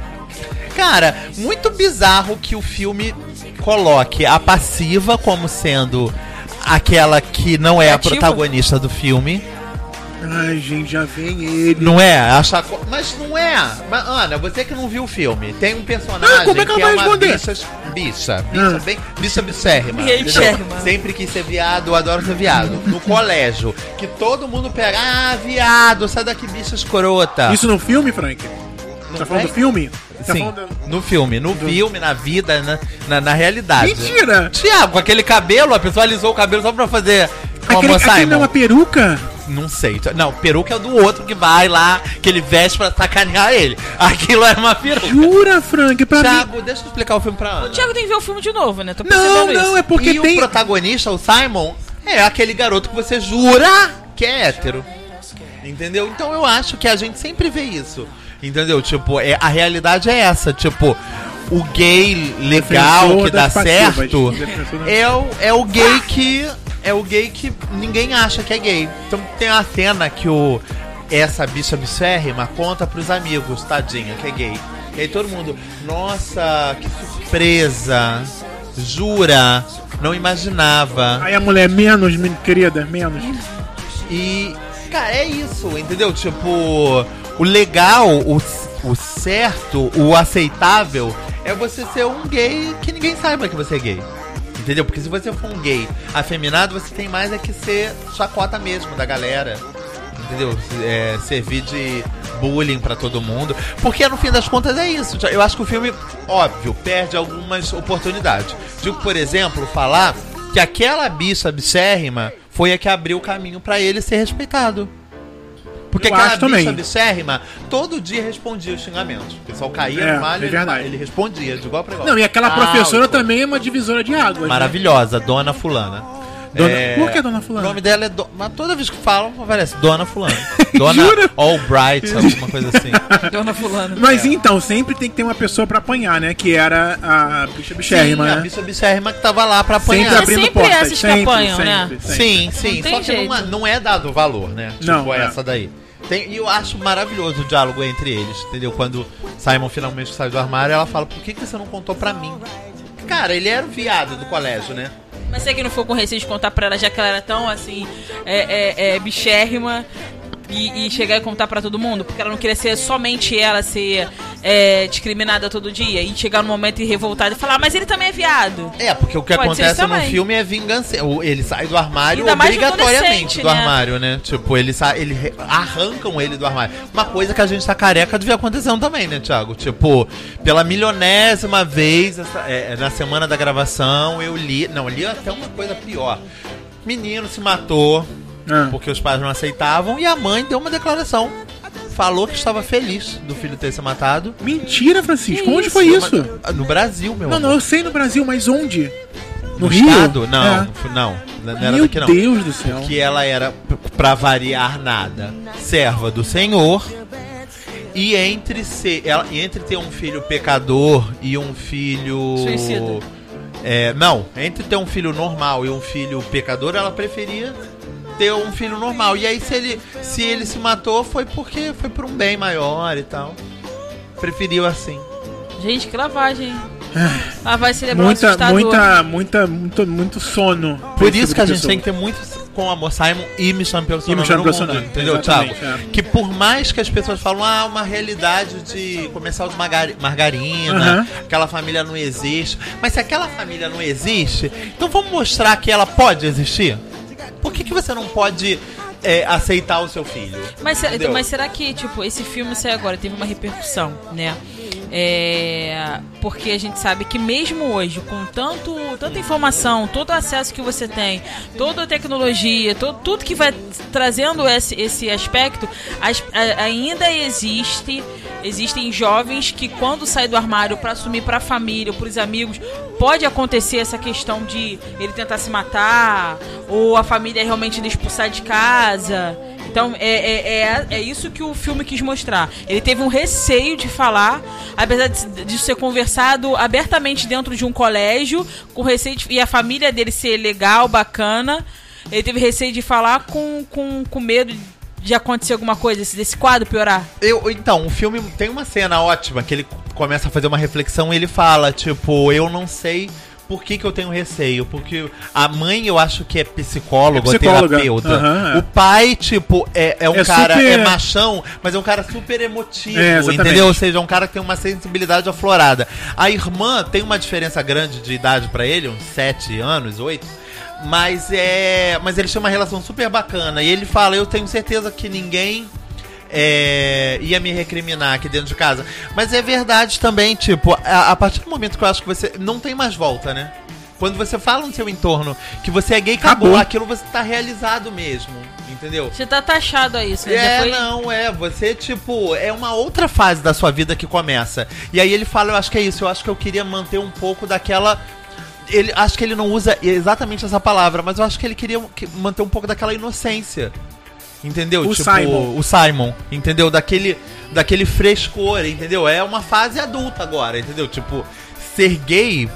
Cara, muito bizarro que o filme coloque a passiva como sendo aquela que não é a Ativa. protagonista do filme. Ai, gente, já vem ele. Não é? A chaco... Mas não é. Mas, Ana, você que não viu o filme, tem um personagem Ah, como é que ela é vai uma responder? bicha, bicha, bicha, Ah. bem, bicha entendeu? Sempre quis ser viado, eu adoro ser viado. No colégio, que todo mundo pega, ah, viado, sai daqui, bicha escrota. Isso no filme, Frank? Não tá falando do filme? Tá Sim, falando no filme, no filme, na vida, na, na, na realidade. Mentira! Tiago, com aquele cabelo, a pessoa alisou o cabelo só pra fazer uma Aquele, moça aquele não é uma peruca? Não sei. Não, peruca é o do outro que vai lá, que ele veste pra sacanear ele. Aquilo era uma peruca. Jura, Frank? Pra mim. Thiago, deixa eu explicar o filme pra Ana. O Thiago tem que ver o filme de novo, né? Tô Não, não, isso. é porque e tem. o protagonista, o Simon, é aquele garoto que você jura que é hétero. Entendeu? Então eu acho que a gente sempre vê isso. Entendeu? Tipo, é, a realidade é essa. Tipo, o gay legal Defensor que dá certo é o, é o gay que. É o gay que ninguém acha que é gay. Então tem uma cena que o. Essa bicha bichérrima conta pros amigos, tadinha, que é gay. E aí todo mundo, nossa, que surpresa! Jura? Não imaginava. Aí a mulher, menos, querida, menos. E, cara, é isso, entendeu? Tipo, o legal, o, o certo, o aceitável é você ser um gay que ninguém saiba que você é gay. Entendeu? Porque se você for um gay afeminado, você tem mais é que ser chacota mesmo da galera. Entendeu? É, servir de bullying pra todo mundo. Porque no fim das contas é isso. Eu acho que o filme, óbvio, perde algumas oportunidades. Digo, por exemplo, falar que aquela bicha bichérrima foi a que abriu o caminho pra ele ser respeitado. Porque Eu aquela também. bicha bichérrima todo dia respondia os xingamentos. O pessoal caía É, no malho, é ele, ele respondia de igual pra igual. Não, e aquela Ah, professora também é uma divisora de águas. né? Maravilhosa, Dona Fulana. Dona- Por que Dona Fulana? O nome dela é. Do... Mas toda vez que falam, aparece Dona Fulana. Dona Jura? Albright, alguma coisa assim. Dona Fulano. Mas É. então, sempre tem que ter uma pessoa pra apanhar, né? Que era a bicha bichérrima, Sim, a né? bicha bichérrima que tava lá pra apanhar. Sempre abrindo sempre portas. essas que sempre, apanham, sempre, né? sempre. Sim, sim. Só que não, é- não é dado valor, né? Tipo Não, é. essa daí. Tem, e eu acho maravilhoso o diálogo entre eles, entendeu? Quando Simon finalmente sai do armário, ela fala: Por que, que você não contou pra mim? Cara, ele era o viado do colégio, né? Mas você que não ficou com receio de contar pra ela, já que ela era tão assim, é, é, é bichérrima. E, e chegar e contar pra todo mundo, porque ela não queria ser somente ela ser é, discriminada todo dia e chegar no momento e revoltada e falar, "Ah, mas ele também é viado. É, porque o que Pode acontece no também. filme é vingança. Ele sai do armário de obrigatoriamente do né? armário, né? Tipo, ele sai, ele arrancam ele do armário. Uma coisa que a gente tá careca devia acontecendo também, né, Thiago? Tipo, pela milionésima vez, essa- é, na semana da gravação, eu li. Não, li até uma coisa pior. Menino se matou Ah. porque os pais não aceitavam e a mãe deu uma declaração. Falou que estava feliz do filho ter se matado. Mentira, Francisco. Que Onde isso? foi isso? No Brasil, meu Não, amor. não, eu sei no Brasil, mas onde? No, No Rio? estado? Não, É. não, não, era Meu daqui não. Deus do céu. Que ela era, pra variar nada, serva do Senhor. E entre ser, ela, entre ter um filho pecador e um filho. Suicida. É, não, entre ter um filho normal e um filho pecador, ela preferia ter um filho normal. E aí se ele se ele se matou foi porque foi por um bem maior e tal. Preferiu assim. Gente, que lavagem. hein? Lavagem cerebral Muita, assustador. muita, muita, muito, muito sono. Por isso que a gente tem que ter muito com o Amor Simon e Me Chame Pelo Seu E Me Nome Chame no mundo, Nome, entendeu, Thiago? é. Que por mais que as pessoas falam, ah, uma realidade de comercial de margari- margarina, Aham. aquela família não existe. Mas se aquela família não existe, então vamos mostrar que ela pode existir? Por que, que você não pode é, aceitar o seu filho? Mas, Entendeu? mas será que, tipo, esse filme saiu agora, teve uma repercussão, né? É, porque a gente sabe que mesmo hoje, com tanto, tanta informação, todo o acesso que você tem, toda a tecnologia, to- tudo que vai trazendo esse, esse aspecto, as- a- ainda existe, existem jovens que quando saem do armário para assumir para a família, para os amigos, pode acontecer essa questão de ele tentar se matar, ou a família realmente expulsar de casa. Então, é, é, é, é isso que o filme quis mostrar. Ele teve um receio de falar, apesar de, de ser conversado abertamente dentro de um colégio, com receio de, e a família dele ser legal, bacana. Ele teve receio de falar com, com, com medo de acontecer alguma coisa, desse, desse quadro piorar. Eu, então, o filme tem uma cena ótima que ele começa a fazer uma reflexão e ele fala, tipo, eu não sei por que, que eu tenho receio. Porque a mãe, eu acho que é psicólogo, É psicóloga. terapeuta. Aham, é. O pai, tipo, é, é um É cara, super- é machão, mas é um cara super emotivo, É, entendeu? Ou seja, é um cara que tem uma sensibilidade aflorada. A irmã tem uma diferença grande de idade pra ele, uns 7 anos, 8. Mas é. Mas eles têm uma relação super bacana. E ele fala: Eu tenho certeza que ninguém é, ia me recriminar aqui dentro de casa. Mas é verdade também, tipo, a, a partir do momento que eu acho que você. Não tem mais volta, né? Quando você fala no seu entorno que você é gay, acabou. Acabou. Aquilo você tá realizado mesmo. Entendeu? Você tá taxado a isso, né? É, foi- não, é. Você, tipo, é uma outra fase da sua vida que começa. E aí ele fala, eu acho que é isso, eu acho que eu queria manter um pouco daquela. Ele, acho que ele não usa exatamente essa palavra, mas eu acho que ele queria que- manter um pouco daquela inocência. Entendeu? O Simon. O Simon, entendeu? Daquele, daquele frescor, entendeu? É uma fase adulta agora, entendeu? Tipo, ser gay.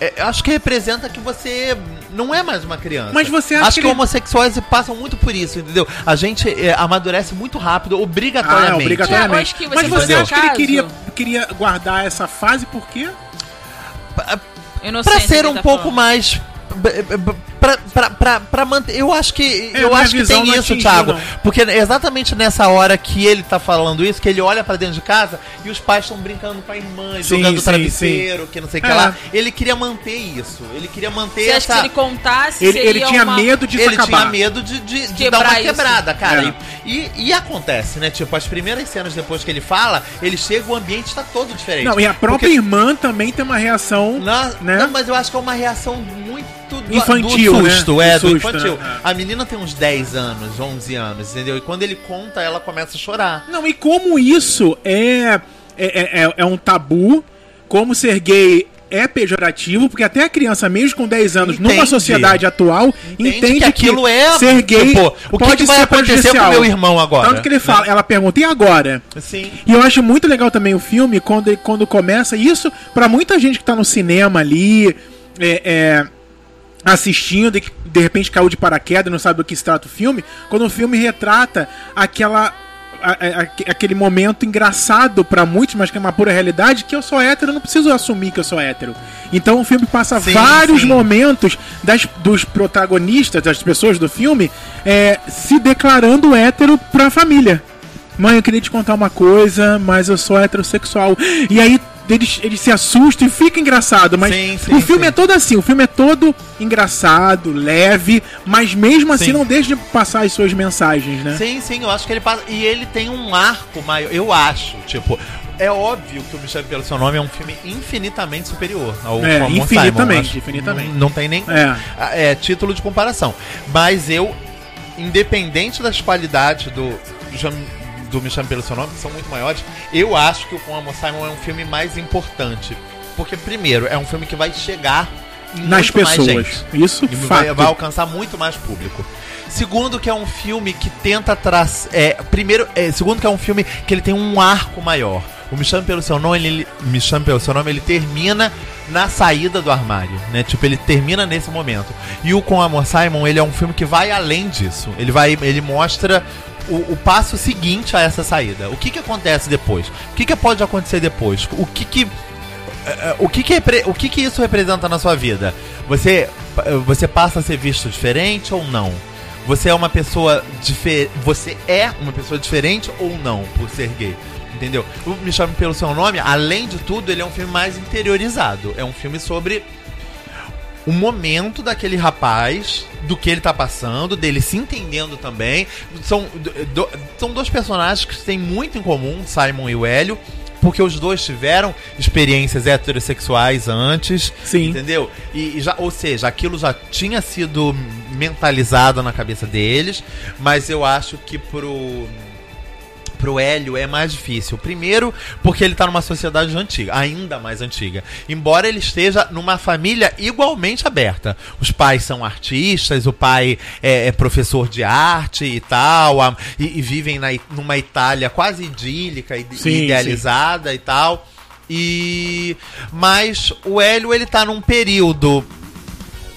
é, acho que representa que você não é mais uma criança. Mas você acha acho que que, ele- homossexuais passam muito por isso, entendeu? A gente é, amadurece muito rápido, obrigatoriamente. Ah, obrigatoriamente. É, acho que você Mas você acha que ele queria, queria guardar essa fase por quê? Inocente, Pra ser um tá pouco falando. mais. Pra, pra, pra, pra manter. Eu acho que. É, eu acho que tem não isso, atingiu, Thiago. não. Porque é exatamente nessa hora que ele tá falando isso, que ele olha pra dentro de casa e os pais estão brincando com a irmã, Sim, jogando sim, travesseiro, que não sei o que É. lá. Ele queria manter isso. Ele queria manter Você acha que se essa. ele contasse, Ele, seria ele tinha uma... medo disso ele acabar. tinha medo de, de, de dar uma isso. quebrada, cara. É. E, e, e acontece, né? Tipo, as primeiras cenas depois que ele fala, ele chega, o ambiente tá todo diferente. Não, e a própria Porque- irmã também tem uma reação. Na- né? Não, mas eu acho que é uma reação muito do, Infantil, do né? susto, Do é, do, susto, infantil. né? A menina tem uns 10 anos, 11 anos, entendeu? E quando ele conta, ela começa a chorar. Não, e como isso é, é, é, é um tabu, como ser gay é pejorativo, porque até a criança, mesmo com 10 anos, numa Entende. sociedade atual, Entende entende, que aquilo é, ser gay tipo, o que pode que vai ser acontecer com meu irmão agora, Tanto que ele né? fala, ela pergunta, e agora? Sim. E eu acho muito legal também o filme quando, quando começa isso, pra muita gente que tá no cinema ali, é, é, assistindo e que de repente caiu de paraquedas e não sabe do que se trata o filme, quando o filme retrata aquela. a- a- aquele momento engraçado pra muitos, mas que é uma pura realidade, que eu sou hétero, eu não preciso assumir que eu sou hétero. Então o filme passa Sim, vários sim. momentos das, dos protagonistas, das pessoas do filme, é, se declarando hétero pra família. Mãe, eu queria te contar uma coisa, mas eu sou heterossexual. E aí eles, eles se assustam e fica engraçado. Mas Sim, sim, o filme sim. é todo assim, o filme é todo engraçado, leve, mas mesmo assim Sim. não deixa de passar as suas mensagens, né? Sim, sim, eu acho que ele passa. E ele tem um arco maior, eu acho, tipo. É óbvio que o Me Chame Pelo Seu Nome é um filme infinitamente superior ao É, Common infinitamente, Simon. Infinitamente. Não, não tem nem É. é, título de comparação. Mas eu, independente das qualidades do, do, Me Chame Pelo Seu Nome, que são muito maiores, eu acho que o Com Amor Simon é um filme mais importante. Porque, primeiro, é um filme que vai chegar em Nas pessoas. gente. Isso, vai, vai alcançar muito mais público. Segundo que é um filme que tenta traçar. É, primeiro, é, segundo que é um filme que ele tem um arco maior. O Me Chame Pelo Seu Nome, ele, Me Chame Pelo Seu Nome, ele termina na saída do armário, né? Tipo, ele termina nesse momento. E o Com Amor Simon, ele é um filme que vai além disso. Ele vai, ele mostra o, o passo seguinte a essa saída. O que que acontece depois? O que que pode acontecer depois? O que que é, o que que, o que que isso representa na sua vida? Você, você passa a ser visto diferente ou não? Você é uma pessoa diferente. Você é uma pessoa diferente ou não por ser gay? Entendeu? Me Chame Pelo Seu Nome, além de tudo, ele é um filme mais interiorizado. É um filme sobre o momento daquele rapaz, do que ele tá passando, dele se entendendo também. São, do- são dois personagens que têm muito em comum, Simon e o Hélio. Porque os dois tiveram experiências heterossexuais antes, Sim. entendeu? E, e já, ou seja, aquilo já tinha sido mentalizado na cabeça deles, mas eu acho que pro pro Hélio é mais difícil. Primeiro, porque ele tá numa sociedade antiga, ainda mais antiga. Embora ele esteja numa família igualmente aberta. Os pais são artistas, o pai é, é professor de arte e tal, a- e, e vivem na, numa Itália quase idílica e Sim, idealizada e tal. E mas o Hélio ele tá num período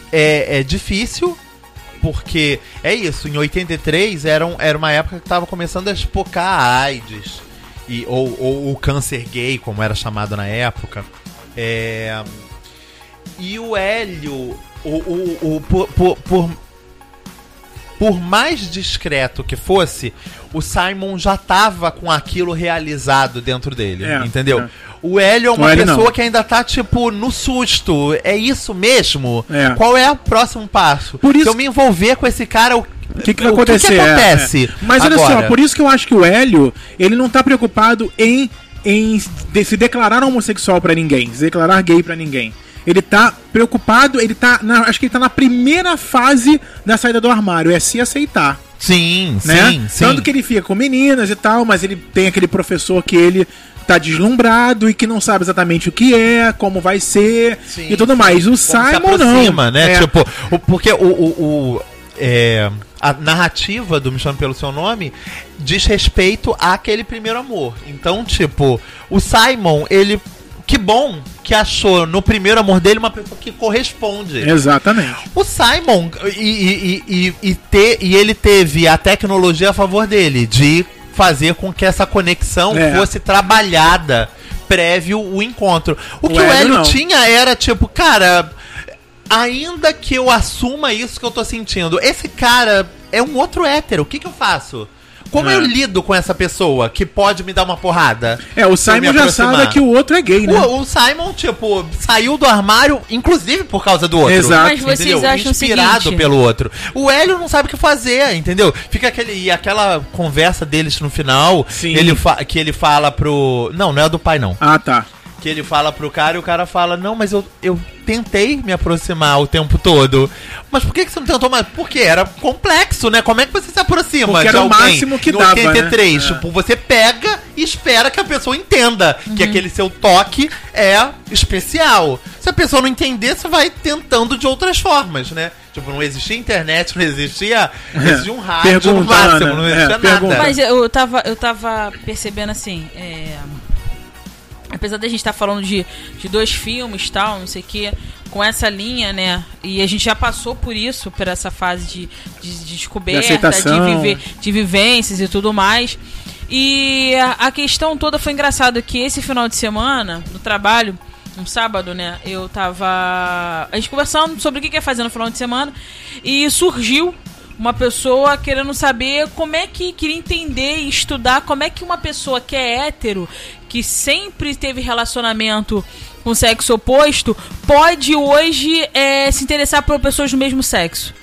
é, é difícil porque é isso, em 83 era, um- era uma época que tava começando a espocar a AIDS. E, ou, ou o câncer gay, como era chamado na época. É, e o Hélio, o, o, o- por, por, por, por mais discreto que fosse, o Simon já tava com aquilo realizado dentro dele. É, entendeu? é. O Hélio é uma Hélio pessoa não. que ainda tá, tipo, no susto. É isso mesmo? É. Qual é o próximo passo? Por isso- Se eu me envolver com esse cara, o O que, que vai o acontecer? que É, acontece? é. Mas olha agora? só, por isso que eu acho que o Hélio, ele não tá preocupado em, em de- se declarar homossexual pra ninguém, se declarar gay pra ninguém. Ele tá preocupado, ele tá. na- acho que ele tá na primeira fase da saída do armário, é se aceitar. Sim, né? sim, sim. Tanto que ele fica com meninas e tal, mas ele tem aquele professor que ele tá deslumbrado e que não sabe exatamente o que é, como vai ser Sim, e tudo mais. O Como Simon não. né? É. Tipo, porque o, o, o- é, a narrativa do Me Chame Pelo Seu Nome diz respeito àquele primeiro amor. Então, tipo, o Simon, ele. Que bom que achou no primeiro amor dele uma pessoa que corresponde. Exatamente. O Simon, e, e, e, e, te- e ele teve a tecnologia a favor dele, de fazer com que essa conexão É. fosse trabalhada prévio o encontro. O, O que o Hélio Hélio não. tinha era tipo, cara, ainda que eu assuma isso que eu tô sentindo, esse cara é um outro hétero, o que, que eu faço? Como É. eu lido com essa pessoa que pode me dar uma porrada? É, o Simon já sabe que o outro é gay, né? O, o Simon, tipo, saiu do armário, inclusive por causa do outro. Exato. Mas vocês entendeu? acham Inspirado seguinte- pelo outro. O Hélio não sabe o que fazer, entendeu? Fica aquele. E aquela conversa deles no final, Sim. Ele fa- que ele fala pro. Não, não é do pai, não. Ah, tá. Que ele fala pro cara e o cara fala, não, mas eu, eu tentei me aproximar o tempo todo. Mas por que, que você não tentou mais? Porque era complexo, né? Como é que você se aproxima Porque de era o máximo que no dava, né? 83? É. Tipo, você pega e espera que a pessoa entenda que aquele seu toque é especial. Se a pessoa não entender, você vai tentando de outras formas, né? Tipo, não existia internet, não existia, não existia um rádio no Pergunta, máximo, Ana. não É, existia pergunta. nada. Mas eu tava, eu tava percebendo assim, é, apesar da gente estar falando de, de dois filmes tal, não sei o que, com essa linha, né? E a gente já passou por isso, por essa fase de, de, de descoberta, De de, viver, de vivências e tudo mais. E a, a questão toda foi engraçado que esse final de semana, no trabalho, um sábado, né? Eu tava. A gente conversando sobre o que quer fazer no final de semana. E surgiu uma pessoa querendo saber como é que queria entender e estudar como é que uma pessoa que é hétero, que sempre teve relacionamento com sexo oposto, pode hoje é, se interessar por pessoas do mesmo sexo.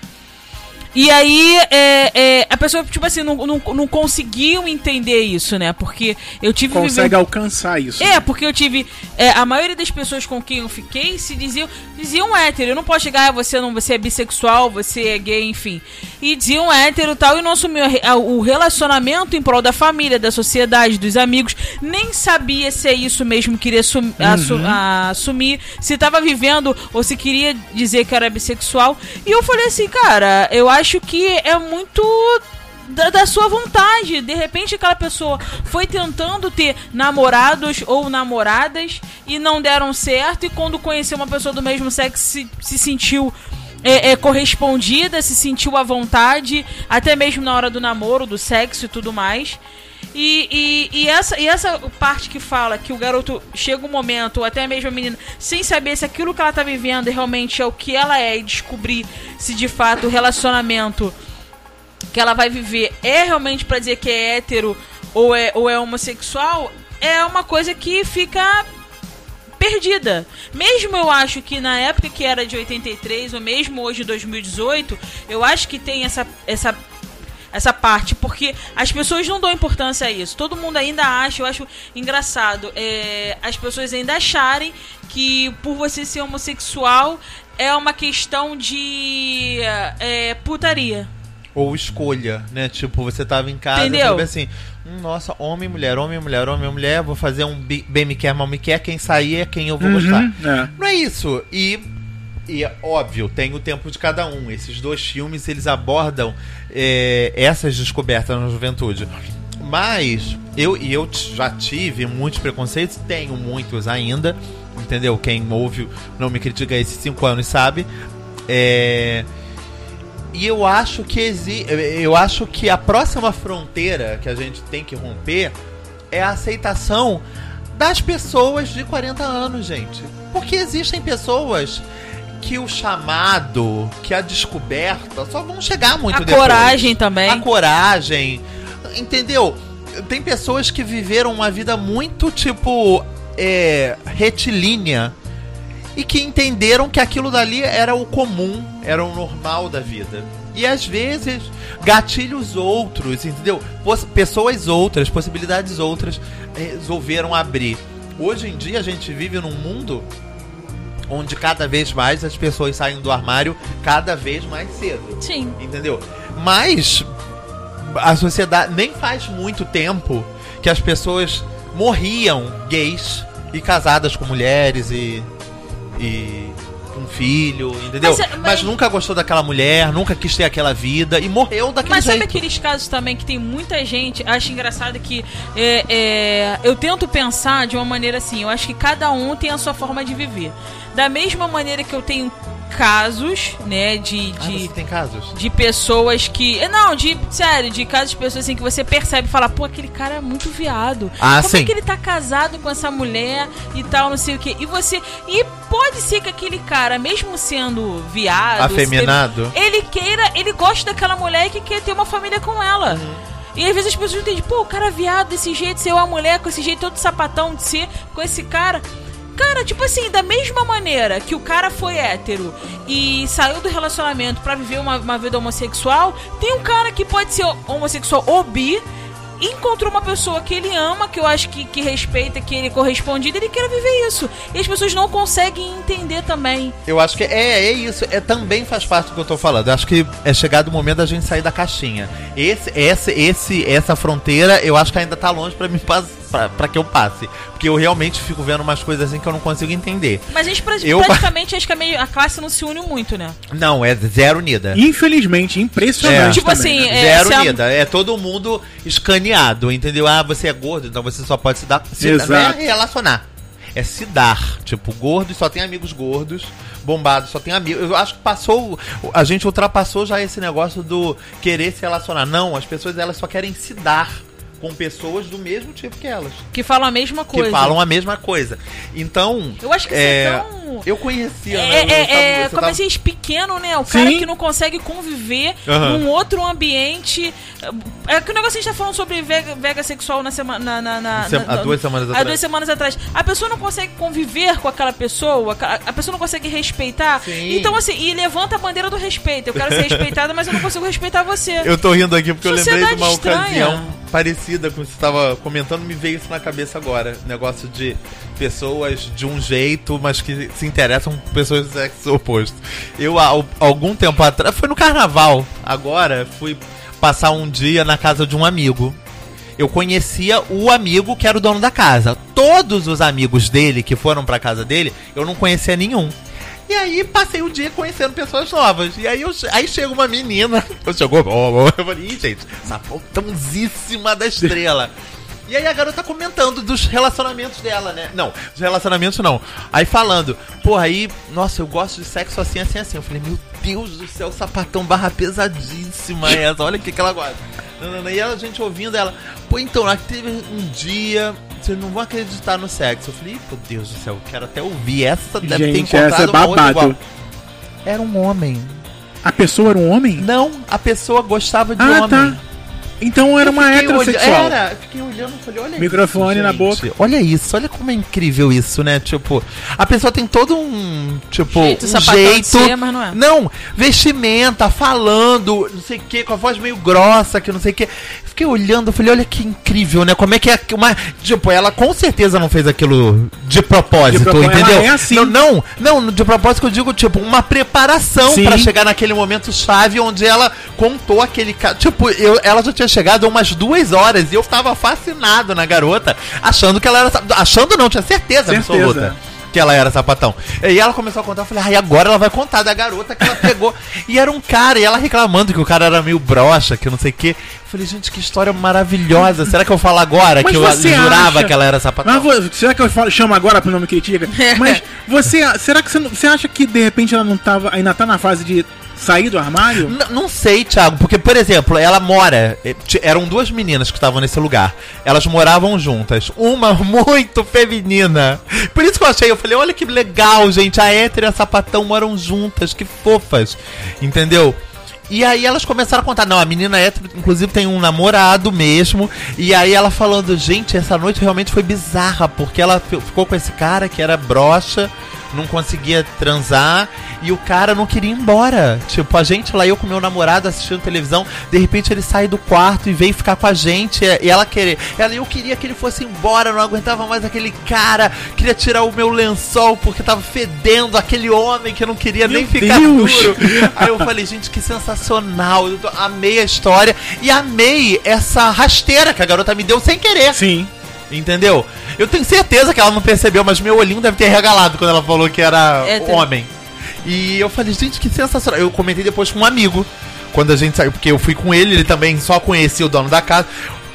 E aí, é, pessoa, tipo assim, não, não, não conseguiu entender isso, né? Porque eu tive Consegue vivendo- alcançar isso. é, porque eu tive. é, a maioria das pessoas com quem eu fiquei se diziam, diziam hétero. Eu não posso chegar, ah, você não, você é bissexual, você é gay, enfim. E diziam hétero e tal, e não assumiu o relacionamento em prol da família, da sociedade, dos amigos. Nem sabia se é isso mesmo que queria assum- assu- a- assumir, se tava vivendo ou se queria dizer que era bissexual. E eu falei assim, cara, eu acho que é muito da, da sua vontade. De repente, aquela pessoa foi tentando ter namorados ou namoradas e não deram certo. E quando conheceu uma pessoa do mesmo sexo, se, se sentiu. é, é, correspondida, se sentiu à vontade, até mesmo na hora do namoro, do sexo e tudo mais. E, e, e essa, e essa parte que fala que o garoto chega um momento, ou até mesmo a menina, sem saber se aquilo que ela tá vivendo realmente é o que ela é e descobrir se de fato o relacionamento que ela vai viver é realmente pra dizer que é hétero ou é, ou é homossexual, é uma coisa que fica perdida. Mesmo eu acho que na época que era de 83, ou mesmo hoje em 2018, eu acho que tem essa, essa essa parte, porque as pessoas não dão importância a isso. Todo mundo ainda acha, eu acho engraçado, é, as pessoas ainda acharem que por você ser homossexual é uma questão de é, putaria. Ou escolha, né? Tipo, você tava em casa Entendeu? sabe assim, hum, nossa, homem, mulher, homem, mulher, homem, mulher, vou fazer um bem me quer, mal me quer, quem sair é quem eu vou gostar. Uhum, é. Não é isso. E, e é óbvio, tem o tempo de cada um. Esses dois filmes, eles abordam é, essas descobertas na juventude. Mas, eu, e eu já tive muitos preconceitos, tenho muitos ainda, entendeu? Quem ouve Não Me Critica esses cinco anos sabe. É... E eu acho que exi eu acho que a próxima fronteira que a gente tem que romper é a aceitação das pessoas de 40 anos, gente. Porque existem pessoas que o chamado, que a descoberta só vão chegar muito a depois. coragem também. A coragem. Entendeu? Tem pessoas que viveram uma vida muito, tipo, é, retilínea. E que entenderam que aquilo dali era o comum, era o normal da vida. E às vezes, gatilhos outros, entendeu? Pessoas outras, possibilidades outras resolveram abrir. Hoje em dia a gente vive num mundo onde cada vez mais as pessoas saem do armário cada vez mais cedo. Sim. Entendeu? Mas a sociedade nem faz muito tempo que as pessoas morriam gays e casadas com mulheres e e com filho, entendeu? Mas, Mas, é- mas- nunca gostou daquela mulher, nunca quis ter aquela vida e morreu daquele Mas sabe jeito. aqueles casos também que tem muita gente? Acho engraçado que é, é, eu tento pensar de uma maneira assim. Eu acho que cada um tem a sua forma de viver. Da mesma maneira que eu tenho casos, né, de, Ah, de, você tem casos? de pessoas que. eh, Não, de. Sério, de casos de pessoas assim que você percebe e fala, pô, aquele cara é muito viado. Ah, Como é sim. que ele tá casado com essa mulher e tal, não sei o quê. E você. E pode ser que aquele cara, mesmo sendo viado. Afeminado? Ele queira, ele gosta daquela mulher e que quer ter uma família com ela. E às vezes as pessoas entendem, pô, o cara é viado desse jeito, ser uma mulher com esse jeito todo sapatão de ser, com esse cara. Cara, tipo assim, da mesma maneira que o cara foi hétero e saiu do relacionamento pra viver uma, uma vida homossexual, tem um cara que pode ser homossexual ou bi, encontrou uma pessoa que ele ama, que eu acho que, que respeita, que ele é correspondido, ele quer viver isso. E as pessoas não conseguem entender também. Eu acho que é, é isso. É, também faz parte do que eu tô falando. Eu acho que é chegado o momento da gente sair da caixinha. Esse, esse, esse, essa fronteira, eu acho que ainda tá longe pra mim pas- pra, pra que eu passe. Porque eu realmente fico vendo umas coisas assim que eu não consigo entender. Mas a gente pra- Eu- praticamente acho que a, meio- a classe não se une muito, né? Não, é zero unida. Infelizmente, impressionante. É. Tipo também, assim, né? é, Zero unida. É todo mundo escaneado, entendeu? Ah, você é gordo, então você só pode se dar. Se, não é Exato. relacionar. É se dar. Tipo, gordo só tem amigos gordos. Bombado só tem amigos. Eu acho que passou. A gente ultrapassou já esse negócio do querer se relacionar. Não, as pessoas elas só querem se dar com pessoas do mesmo tipo que elas. que falam a mesma coisa. Que falam a mesma coisa. Então. Eu acho que isso é tão- Eu conhecia, É, né? é, é, como tava- assim, pequeno, né? O cara Sim. que não consegue conviver Aham. num outro ambiente. É que o negócio a gente tá falando sobre vega, vega sexual na semana. Na, na, na- há duas semanas Há atrás. duas semanas atrás. A pessoa não consegue conviver com aquela pessoa, a, a pessoa não consegue respeitar. Sim. Então, assim, e levanta a bandeira do respeito. Eu quero ser respeitada, mas eu não consigo respeitar você. Eu tô rindo aqui porque eu lembrei de Sociedade uma estranha. ocasião parecida com o que você estava comentando, me veio isso na cabeça agora. Negócio de pessoas de um jeito, mas que se interessam por pessoas do sexo oposto. Eu, há al- algum tempo atrás, foi no carnaval, agora, fui passar um dia na casa de um amigo. Eu conhecia o amigo que era o dono da casa. Todos os amigos dele que foram pra casa dele, eu não conhecia nenhum. E aí passei o dia conhecendo pessoas novas. E aí, eu, aí chega uma menina. Chegou, eu falei, Ih, gente, sapatãozíssima da estrela. E aí a garota comentando dos relacionamentos dela, né? Não, dos relacionamentos não. Aí falando, pô, aí, nossa, eu gosto de sexo assim, assim, assim. Eu falei, meu Deus do céu, sapatão barra pesadíssima essa, olha o que, que ela gosta. E a gente ouvindo ela, pô, então, lá teve um dia, vocês não vão acreditar no sexo. Eu falei, meu Deus do céu, quero até ouvir. Essa deve ter Gente, essa encontrado é uma outra babado. Era um homem. A pessoa era um homem? Não, a pessoa gostava de Ah, homem. tá. Então era uma Fiquei olha- heterossexual. Era, fiquei olhando falei, olha Microfone isso, na boca. Olha isso, olha como é incrível isso, né? Tipo, a pessoa tem todo um, tipo, Jeito um de jeito... ser, mas não é. Não, vestimenta, falando, não sei o que, com a voz meio grossa, que não sei o que. Fiquei olhando, falei, olha que incrível, né? Como é que é uma... Tipo, ela com certeza não fez aquilo de propósito, De propósito, entendeu? ela é assim. Não, não, não, de propósito que eu digo, tipo, uma preparação pra chegar naquele momento chave onde ela contou aquele Tipo, eu, ela já tinha chegado há umas duas horas e eu tava fascinado na garota, achando que ela era. Achando não, tinha certeza, Certeza. absoluta. Que ela era sapatão. E ela começou a contar, eu falei, ai, agora ela vai contar da garota que ela pegou. e era um cara, e ela reclamando que o cara era meio broxa, que não sei o quê. Eu falei, gente, que história maravilhosa. Será que eu falo agora Mas que eu jurava acha- que ela era sapatão? Mas será que eu falo, chamo agora pro nome critica? Mas você, será que você, não- você acha que de repente ela não tava, ainda tá na fase de sair do armário? N- não sei, Thiago, porque, por exemplo, ela mora. eh, Eram duas meninas que estavam nesse lugar. Elas moravam juntas. Uma muito feminina. Por isso que eu achei, eu falei, olha que legal, gente. A hétero e a sapatão moram juntas, que fofas. Entendeu? E aí elas começaram a contar, não, a menina hétero, inclusive, tem um namorado mesmo. E aí ela falando, gente, essa noite realmente foi bizarra, porque ela fi- ficou com esse cara que era broxa, não conseguia transar, e o cara não queria ir embora. Tipo, a gente lá, eu com meu namorado assistindo televisão, de repente ele sai do quarto e vem ficar com a gente, e ela querer. Ela, eu queria que ele fosse embora, não aguentava mais aquele cara, queria tirar o meu lençol porque tava fedendo aquele homem que eu não queria Meu nem ficar Deus! duro. Aí eu falei, gente, que sensacional. Eu amei a história e amei essa rasteira que a garota me deu sem querer. Sim. Entendeu? Eu tenho certeza que ela não percebeu, mas meu olhinho deve ter regalado quando ela falou que era É, homem. E eu falei, gente, que sensacional. Eu comentei depois com um amigo. Quando a gente saiu, porque eu fui com ele, ele também só conhecia o dono da casa.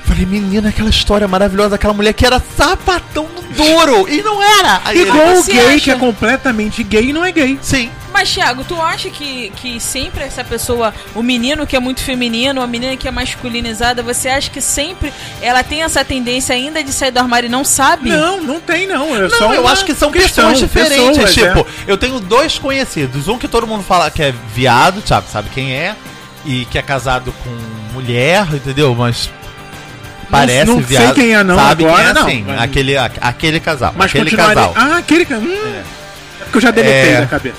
Falei, menina, aquela história maravilhosa, aquela mulher que era sapatão no duro. E não era. Aí Igual o gay acha? que é completamente gay e não é gay. Sim. Mas, Thiago, tu acha que, que sempre essa pessoa, o menino que é muito feminino, a menina que é masculinizada, você acha que sempre ela tem essa tendência ainda de sair do armário e não sabe? Não, não tem não. É Não, só eu acho que são questão, pessoas diferentes. pessoas, tipo, é. eu tenho dois conhecidos. Um que todo mundo fala que é viado, Thiago sabe quem é. E que é casado com mulher, entendeu? Mas. Parece não sei viado. quem é não sabe agora, quem é, não, sim. mas- Aquele, a- aquele casal. Mas aquele casal. Ah, aquele ca- hum, é porque eu já deletei É. da cabeça.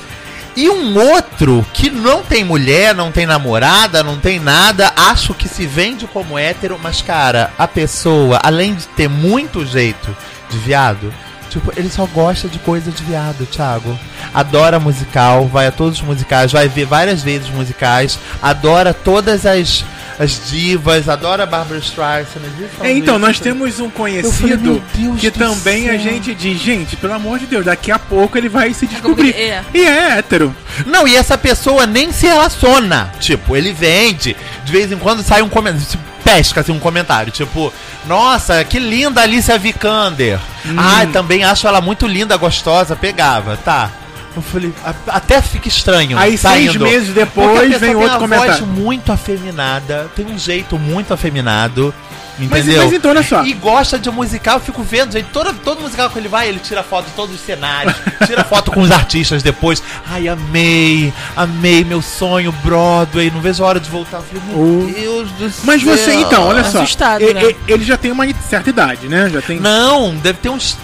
E um outro que não tem mulher, não tem namorada, não tem nada, acho que se vende como hétero, mas cara, a pessoa, além de ter muito jeito de viado, tipo, ele só gosta de coisa de viado, Thiago. Adora musical, vai a todos os musicais, vai ver várias vezes musicais, adora todas as, as divas, adora Barbara Streisand. É, então, isso, nós temos um falei, conhecido Deus que também a céu. gente diz, gente, pelo amor de Deus, daqui a pouco ele vai se descobrir. É. E é hétero. Não, e essa pessoa nem se relaciona. Tipo, ele vende. De vez em quando sai um comentário. Pesca assim um comentário. Tipo, nossa, que linda Alicia Vikander. Hum. Ai, também acho ela muito linda, gostosa. Pegava, tá. Eu falei, a- até fica estranho. Aí, seis meses Porque a depois, vem tem outro uma comentário. voz muito afeminada, tem um jeito muito afeminado. Mas, Entendeu? mas então, olha só. E gosta de musical, eu fico vendo, gente. Todo, todo musical que ele vai, ele tira foto de todos os cenários, tira foto com os artistas depois. Ai, amei, amei meu sonho, Broadway. Não vejo a hora de voltar. Eu falei, meu O- Deus do Mas céu. você, então, olha só. Assustado, e- né? ele já tem uma certa idade, né? Já tem. Não, deve ter uns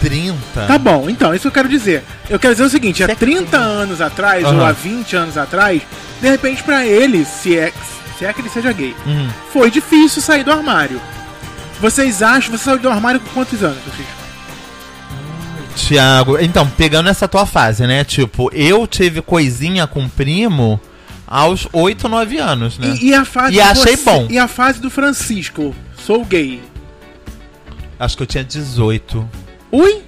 30. Tá bom, então, isso que eu quero dizer. Eu quero dizer o seguinte, há Você é 30 anos atrás, Aham. ou há 20 anos atrás, de repente pra ele, se é, se é que ele seja gay, Uhum. foi difícil sair do armário. Vocês acham, você saiu do armário com quantos anos, Francisco? Tiago, então, pegando essa tua fase, né? Tipo, eu tive coisinha com primo aos 8, 9 anos, né? E, e a fase E achei bom. E a fase do Francisco, sou gay. Acho que eu tinha 18. Ui?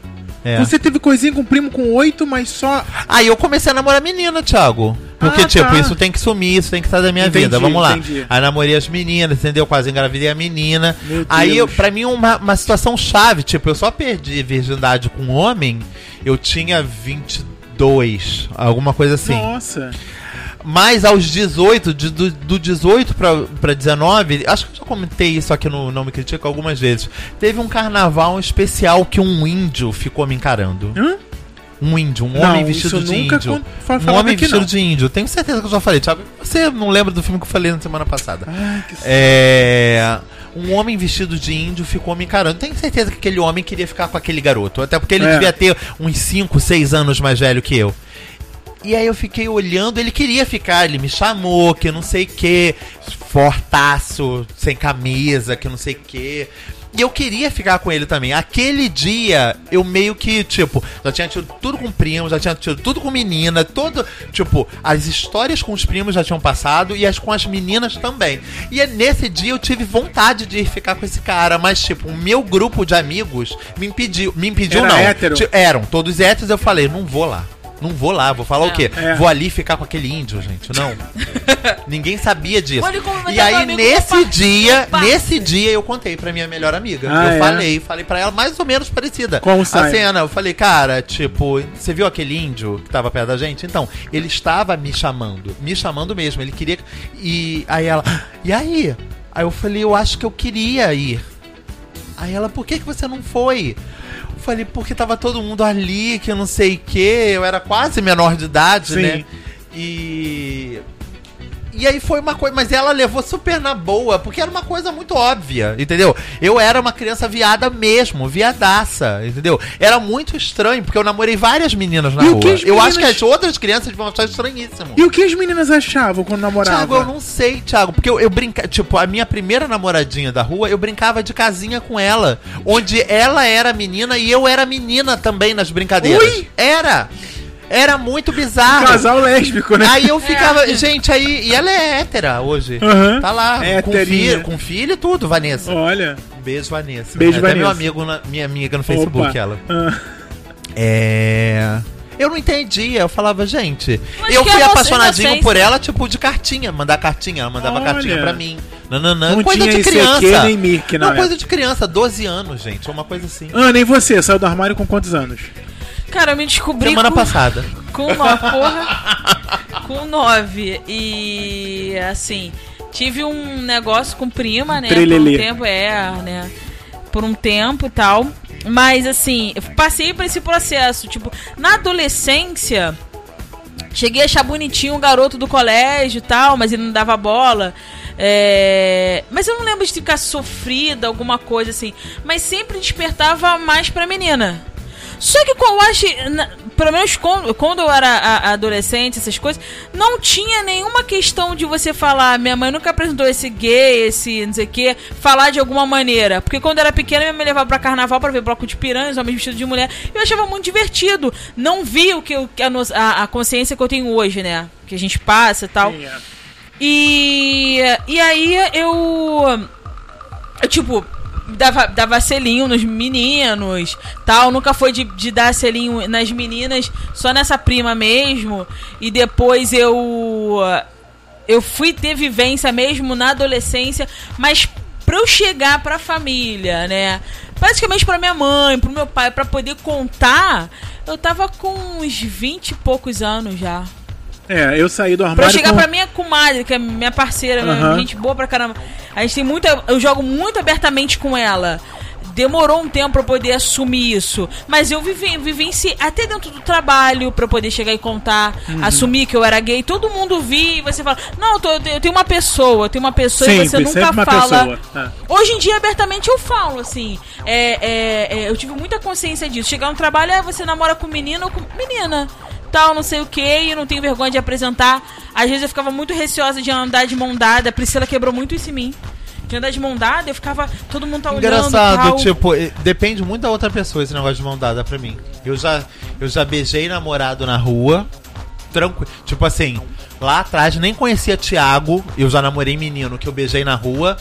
É. Você teve coisinha com o primo com 8, mas só. Aí eu comecei a namorar menina, Thiago. Porque, Ah, tipo, tá. isso tem que sumir, isso tem que estar da minha Entendi, vida. Vamos lá. entendi. Aí namorei as meninas, entendeu? Quase engravidei a menina. Meu Aí, eu, pra mim, uma, uma situação chave, tipo, eu só perdi virgindade com homem, eu tinha 22, alguma coisa assim. Nossa. Mas aos 18, de- do, do 18 pra, pra 19, acho que eu já comentei isso aqui no Não Me Critica algumas vezes. Teve um carnaval especial que um índio ficou me encarando. Hã? Um índio, um Não, homem vestido de índio. Um homem vestido não. de índio. Tenho certeza que eu já falei, Thiago. Você não lembra do filme que eu falei na semana passada? Ai, que É. Um homem vestido de índio ficou me encarando. Tenho certeza que aquele homem queria ficar com aquele garoto. Até porque ele É. devia ter uns 5, 6 anos mais velho que eu. E aí eu fiquei olhando, ele queria ficar, ele me chamou, que não sei o que, fortaço, sem camisa, que não sei o que. E eu queria ficar com ele também. Aquele dia, eu meio que, tipo, já tinha tido tudo com primo, já tinha tido tudo com menina, todo. Tipo, as histórias com os primos já tinham passado e as com as meninas também. E é nesse dia eu tive vontade de ir ficar com esse cara, mas, tipo, o meu grupo de amigos me impediu. Me impediu, Era não. hétero? Eram, todos héteros, eu falei, não vou lá. Não vou lá, vou falar o quê? É. Vou ali ficar com aquele índio, gente. Não. Ninguém sabia disso. E aí, nesse dia, nesse dia, eu contei pra minha melhor amiga. Ah, eu é? falei, falei pra ela mais ou menos parecida. Como a cena, eu falei, cara, tipo, você viu aquele índio que tava perto da gente? Então, ele estava me chamando. Me chamando mesmo. Ele queria. E aí ela. E aí? Aí eu falei, eu acho que eu queria ir. Aí ela, por que, que você não foi? Eu falei, porque tava todo mundo ali, que eu não sei o que, eu era quase menor de idade, Sim. né? E. E aí foi uma coisa, mas ela levou super na boa, porque era uma coisa muito óbvia, entendeu? Eu era uma criança viada mesmo, viadaça, entendeu? Era muito estranho, porque eu namorei várias meninas na E rua. que as Eu acho que meninas- as outras crianças vão achar estranhíssimo. E o que as meninas achavam quando namoravam? Thiago, eu não sei, Thiago, porque eu, eu brincava. Tipo, a minha primeira namoradinha da rua, eu brincava de casinha com ela. Onde ela era menina e eu era menina também nas brincadeiras. Ui! Era! Era muito bizarro. Casal lésbico, né? Aí eu ficava. Gente, aí. E ela é hétera hoje. Aham. Tá lá. Com Héterinha. filho, com filho e tudo, Vanessa. Olha. Um Beijo, Vanessa. Beijo, é até Vanessa. meu amigo, na- minha amiga no Facebook, Opa. ela. Ah, É. Eu não entendia, eu falava, gente. Mas eu que fui é apaixonadinho por ela, tipo, de cartinha, mandar cartinha. Ela mandava Olha. cartinha pra mim. Nananã, Não coisa tinha de criança. aqui, nem Mirk, não, não, é. coisa de criança, 12 anos, gente. Uma coisa assim. Ana, e você? Saiu do armário com quantos anos? Cara, eu me descobri Semana com, passada. com uma porra. com nove. E assim, tive um negócio com prima, né? Por Trelelê. um tempo, é, né? Por um tempo e tal. Mas assim, eu passei por esse processo. Tipo, na adolescência. Cheguei a achar bonitinho um garoto do colégio e tal, mas ele não dava bola. É, Mas eu não lembro de ficar sofrida, alguma coisa assim. Mas sempre despertava mais pra menina. Só que eu acho, pelo menos quando, quando eu era a- adolescente, essas coisas, não tinha nenhuma questão de você falar, minha mãe nunca apresentou esse gay, esse não sei o que, falar de alguma maneira. Porque quando eu era pequena, minha mãe me levava pra carnaval pra ver bloco de piranhas, homens vestidos de mulher. Eu achava muito divertido. Não vi o que eu- a, a, a consciência que eu tenho hoje, né? Que a gente passa e tal. É. E, e aí eu, eu, tipo, dava, dava selinho nos meninos, tal. Nunca foi de, de dar selinho nas meninas, só nessa prima mesmo. E depois eu, eu fui ter vivência mesmo na adolescência, mas pra eu chegar pra família, né? Praticamente pra minha mãe, pro meu pai, pra poder contar, eu tava com uns 20 e poucos anos já. É, eu saí do Pra armário chegar com... pra minha comadre, que é minha parceira, minha Aham. gente boa pra caramba. A gente tem muita. Eu jogo muito abertamente com ela. Demorou um tempo pra eu poder assumir isso. Mas eu vivi, vivenciei até dentro do trabalho pra eu poder chegar e contar, Uhum. assumir que eu era gay. Todo mundo vi e você fala: Não, eu, tô- eu tenho uma pessoa, eu tenho uma pessoa e você Sempre, nunca sempre fala. Ah. Hoje em dia, abertamente, eu falo, assim. É, é, é, eu tive muita consciência disso. Chegar no trabalho, é você namora com menino ou com menina. Tal, não sei o que, e não tenho vergonha de apresentar. Às vezes eu ficava muito receosa de andar de mão dada. A Priscila quebrou muito isso em mim. De andar de mão dada, eu ficava. Todo mundo tá olhando. Engraçado, tal. tipo, depende muito da outra pessoa esse negócio de mão dada pra mim. Eu já, eu já beijei namorado na rua, tranquilo. Tipo assim, lá atrás nem conhecia Thiago, eu já namorei menino que eu beijei na rua.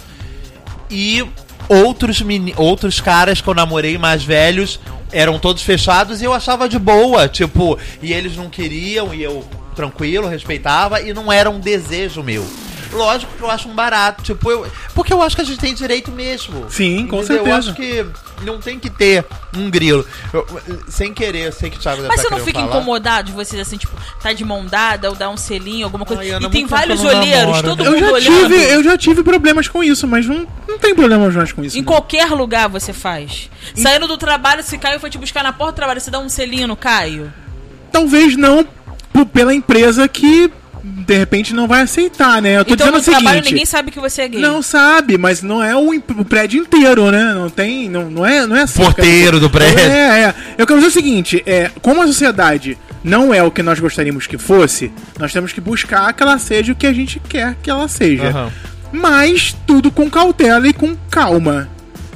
E outros, meni outros caras que eu namorei mais velhos eram todos fechados e eu achava de boa, tipo, e eles não queriam e eu tranquilo, respeitava e não era um desejo meu. Lógico que eu acho um barato, tipo, eu, porque eu acho que a gente tem direito mesmo. Sim, com Entendeu? Eu certeza. acho que não tem que ter um grilo. Eu- sem querer, eu sei que o Thiago deve Mas tá você não fica falar. incomodado de vocês, assim, tipo, tá de mão dada ou dar um selinho, alguma coisa. Ai, Ana, e tem vários olheiros, namoro. todo Eu mundo já, olhando. tive, eu já tive problemas com isso, mas não, não tem problema mais com isso. Em não. qualquer lugar você faz. Saindo do trabalho, se Caio foi te buscar na porta do trabalho, você dá um selinho no Caio. talvez não pela empresa que de repente não vai aceitar, né? Eu tô Então dizendo no o trabalho seguinte. ninguém sabe que você é gay. Não sabe, mas não é o, o prédio inteiro, né? Não tem. Não, não é, não é assim. Porteiro do prédio. É, é. Eu quero dizer o seguinte: é, como a sociedade não é o que nós gostaríamos que fosse, nós temos que buscar que ela seja o que a gente quer que ela seja. Aham. Mas tudo com cautela e com calma.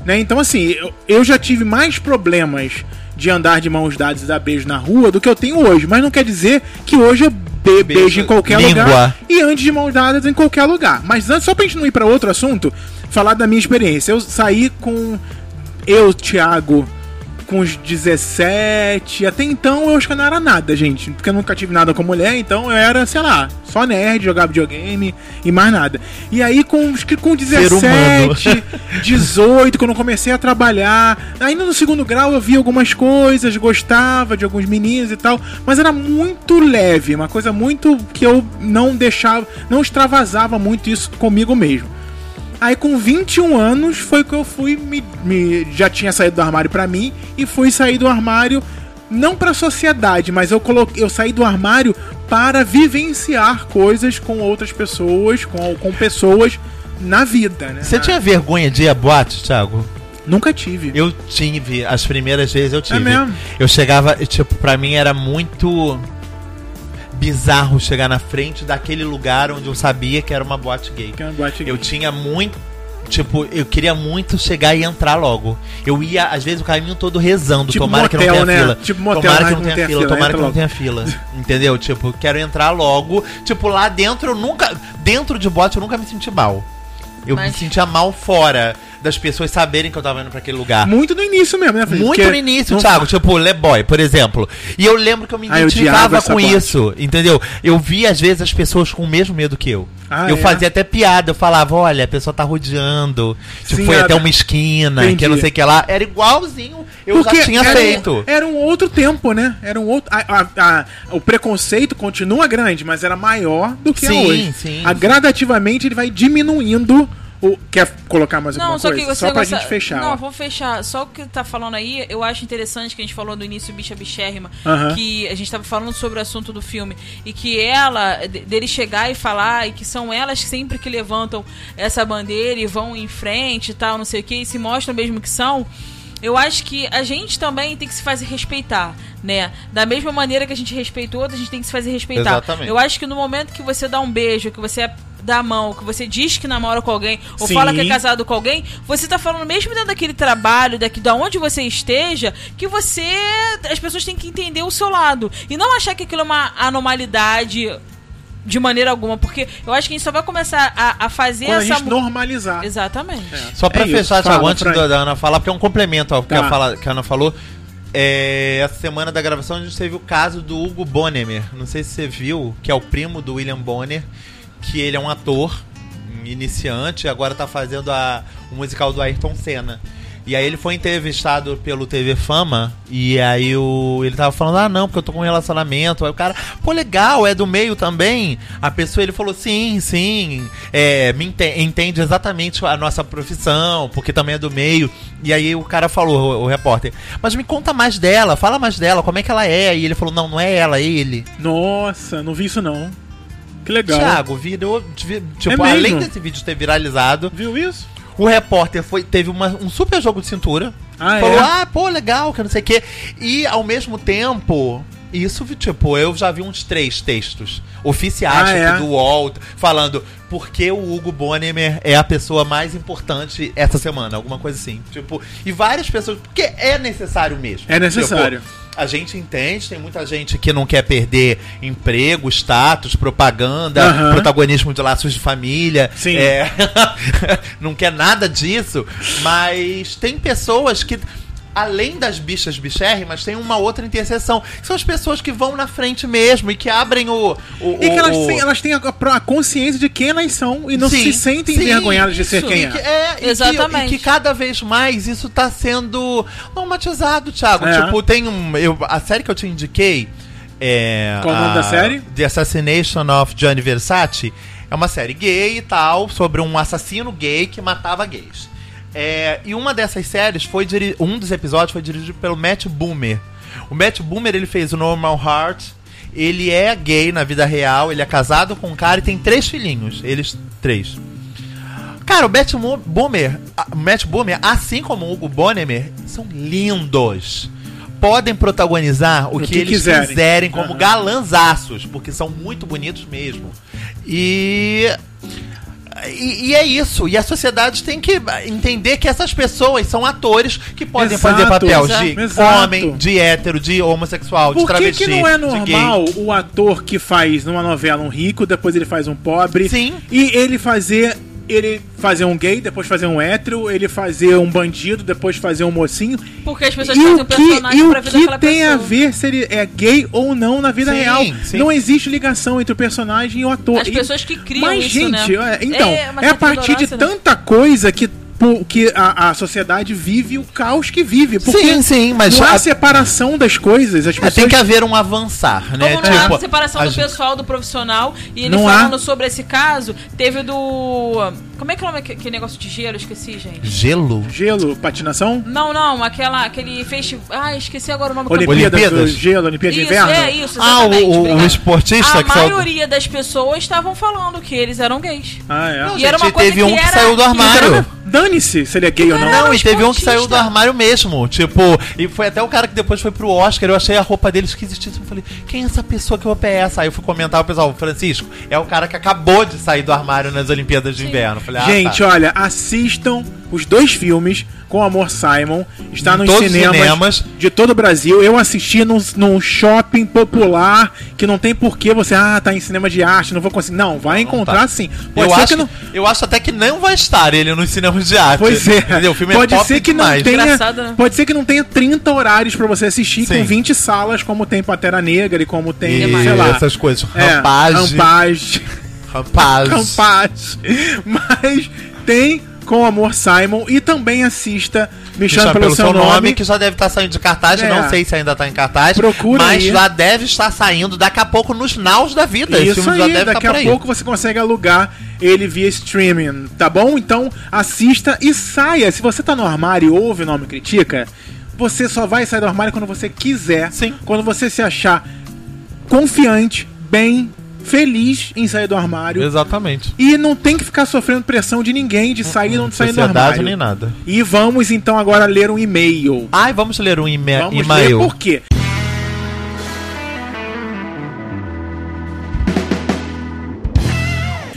Né? Então, assim, eu, eu já tive mais problemas de andar de mãos dadas e dar beijo na rua do que eu tenho hoje. Mas não quer dizer que hoje eu be- beijo em qualquer língua. lugar e ande de mãos dadas em qualquer lugar. Mas antes, só pra gente não ir pra outro assunto, falar da minha experiência. Eu saí com eu, Thiago, com os 17. Até então eu acho que não era nada, gente. Porque eu nunca tive nada com mulher, então eu era, sei lá, só nerd, jogava videogame e mais nada. E aí com, com humano. 17, 18, quando eu comecei a trabalhar. Ainda no segundo grau eu via algumas coisas, gostava de alguns meninos e tal. Mas era muito leve, uma coisa muito que eu não deixava, não extravasava muito isso comigo mesmo. Aí com 21 anos foi que eu fui me, me- já tinha saído do armário pra mim e fui sair do armário não pra sociedade, mas eu coloquei, eu saí do armário para vivenciar coisas com outras pessoas, com, com pessoas na vida, né? Você tinha vergonha de ir a boate, Thiago? Nunca tive. Eu tive, as primeiras vezes eu tive. É mesmo? Eu chegava, tipo, pra mim era muito bizarro chegar na frente daquele lugar onde eu sabia que era uma boate gay. Que é uma boate Eu gay. tinha muito. Tipo, eu queria muito chegar e entrar logo. Eu ia, às vezes, o caminho todo rezando. Tipo tomara que não motel, tenha né? fila. Tipo motel, tomara que não tenha fila. fila, Tomara entra que não logo. tenha fila. Entendeu? Tipo, quero entrar logo. Tipo, lá dentro eu nunca. Dentro de bote eu nunca me senti mal. Eu Mas- me sentia mal fora das pessoas saberem que eu tava indo pra aquele lugar. Muito no início mesmo, né, Felipe? Muito Porque no início, não- Thiago. Tipo, Leboy, por exemplo. E eu lembro que eu me Ah, eu identificava com parte. isso, entendeu? Eu via, às vezes, as pessoas com o mesmo medo que eu. Ah, eu é? fazia até piada, eu falava, olha, a pessoa tá rodeando. Tipo, Sim, foi era- até uma esquina, Entendi. que não sei o que lá. Era igualzinho, eu Porque já tinha era um- feito. Era um outro tempo, né? Era um outro. a- a- a- o preconceito continua grande, mas era maior do que Sim, é hoje. sim, sim. gradativamente ele vai diminuindo. O, quer colocar mais alguma Não, só coisa? só pra gosta- gente fechar. Não, ó. vou fechar. Só o que tá falando aí, eu acho interessante que a gente falou no início, bicha bichérrima, Aham. que a gente tava falando sobre o assunto do filme. E que ela, de- dele chegar e falar, e que são elas sempre que levantam essa bandeira e vão em frente e tal, não sei o que, e se mostram mesmo que são. Eu acho que a gente também tem que se fazer respeitar, né? Da mesma maneira que a gente respeita o outro, a gente tem que se fazer respeitar. Exatamente. Eu acho que no momento que você dá um beijo, que você dá a mão, que você diz que namora com alguém, ou Sim. fala que é casado com alguém, você tá falando mesmo dentro daquele trabalho, daqui da onde você esteja, que você as pessoas têm que entender o seu lado e não achar que aquilo é uma anormalidade de maneira alguma, porque eu acho que a gente só vai começar a, a fazer Quando a essa gente mu- normalizar. Exatamente. É. Só pra É isso, fechar, Thiago, antes da Ana falar, porque é um complemento ao que, Tá. a, fala- que a Ana falou. É, essa semana da gravação a gente teve o caso do Hugo Bonnemer. Não sei se você viu, que é o primo do William Bonner, que ele é um ator iniciante e agora tá fazendo a, o musical do Ayrton Senna. E aí ele foi entrevistado pelo TV Fama e aí o, ele tava falando, ah não, porque eu tô com um relacionamento. Aí o cara, pô, legal, é do meio também. A pessoa, ele falou, sim, sim, é, me ente- entende exatamente a nossa profissão, porque também é do meio. E aí o cara falou, o, o repórter, mas me conta mais dela, fala mais dela, como é que ela é? E ele falou, não, não é ela, é ele. Nossa, não vi isso não. Que legal. Thiago, virou, vi- tipo, É além desse vídeo ter viralizado, Viu isso? O repórter foi, teve uma- um super jogo de cintura. Ah, falou, é? ah, pô, legal, que não sei o quê. E ao mesmo tempo. Isso, tipo, eu já vi uns três textos oficiais Ah, tipo, é? do UOL falando por que o Hugo Bonnemer é a pessoa mais importante essa semana, alguma coisa assim. Tipo, e várias pessoas. Porque é necessário mesmo. É necessário. Tipo, a gente entende, tem muita gente que não quer perder emprego, status, propaganda, protagonismo de laços de família. Sim. É, não quer nada disso, mas tem pessoas que. Além das bichas bichérrimas, tem uma outra interseção. São as pessoas que vão na frente mesmo e que abrem o. o E que elas, o- têm, elas têm a, a consciência de quem elas são e não Sim, se sentem sim, envergonhadas de ser quem E que, é. é, e que- Exatamente. E que, cada vez mais isso tá sendo normatizado, Thiago. É. Tipo, tem um. Eu, a série que eu te indiquei. É, Qual o nome a- da série? The Assassination of Gianni Versace. É uma série gay e tal, sobre um assassino gay que matava gays. É, e uma dessas séries foi diri- um dos episódios foi dirigido pelo Matt Boomer. O Matt Boomer ele fez o Normal Heart. Ele é gay na vida real, ele é casado com um cara e tem três filhinhos. Eles três. Cara, o Matt Boomer, o Matt Boomer, assim como o Hugo Bonnemer, são lindos. Podem protagonizar o, O que, que eles quiserem. quiserem, como Aham. galanzaços, porque são muito bonitos mesmo. E e, e é isso. E a sociedade tem que entender que essas pessoas são atores que podem Exato, fazer papel de exato. homem, de hétero, de homossexual, de Por que, travesti, que não é de normal o ator que faz numa novela um rico, depois ele faz um pobre? Sim. E ele fazer. Ele fazer um gay, depois fazer um hétero, ele fazer um bandido, depois fazer um mocinho. Porque as pessoas E fazem o que, personagem e pra o vida que daquela tem a pessoa. ver se ele é gay ou não na vida Sim, real? sim. Não existe ligação entre o personagem e o ator. As E- pessoas que criam Mas, isso, gente, né? é, então, É, é, a partir de né? tanta coisa que, que a, a sociedade vive o caos que vive. Porque Sim, sim, mas não há a- separação das coisas. As É, pessoas tem que haver um avançar, né? Como não há Tipo, separação a do pessoal do profissional. E ele Não há. falando sobre esse caso, teve do. Como é que é o nome que, que negócio de gelo? Eu esqueci, gente. Gelo? Gelo, patinação, Não, não, aquela, aquele festival. Ah, esqueci agora o nome do Olimpíadas, Olimpíadas? gelo, Olimpíada de Isso, Inverno. é isso, Ah, o, o- o esportista A que saiu. maioria das pessoas estavam falando que eles eram gays. Ah, é. Não, E era gente, uma coisa teve um que que era- saiu do que armário. era- Dane-se se ele é gay ou não. Era Não, e teve um que saiu do armário mesmo. Tipo, e foi até o cara que depois foi pro Oscar. Eu achei a roupa dele esquisitíssima. Eu falei, quem é essa pessoa que roupa é essa? Aí eu fui comentar o pessoal, Francisco, é o cara que acabou de sair do armário nas Olimpíadas de Inverno. Falei, ah, Gente, tá. olha, assistam os dois filmes com Amor Simon. Está Em nos cinemas, cinemas. de todo o Brasil. Eu assisti num, num shopping popular que não tem porquê você, ah, tá em cinema de arte, não vou conseguir. Não, vai encontrar tá. sim. Pode Eu ser acho, que não. eu acho até que não vai estar ele nos cinemas de arte. Pois é. Entendeu? O filme pode é pop ser que demais. não tenha, né? pode ser que não tenha 30 horários pra você assistir Sim. com 20 salas, como tem Pantera Negra e como tem, E sei lá, essas coisas. é, Rampage. Rampage. Rapaz. Rampage. Mas tem com Amor Simon e também assista Me Chame Pelo, Seu Nome. que já deve estar saindo de cartaz. É. Não sei se ainda está em cartaz. Procura Mas aí. já deve estar saindo daqui a pouco nos naus da vida. Esse Isso já aí, deve daqui a pouco você consegue alugar ele via streaming, tá bom? Então assista e saia. Se você tá no armário e ouve o nome Critica, você só vai sair do armário quando você quiser. Sim. Quando você se achar confiante, bem, feliz em sair do armário. Exatamente. E não tem que ficar sofrendo pressão de ninguém de sair ou não sair do armário. nem nada. E vamos então agora ler um e-mail. Ai, vamos ler um e-ma- Vamos ler e-mail. por quê?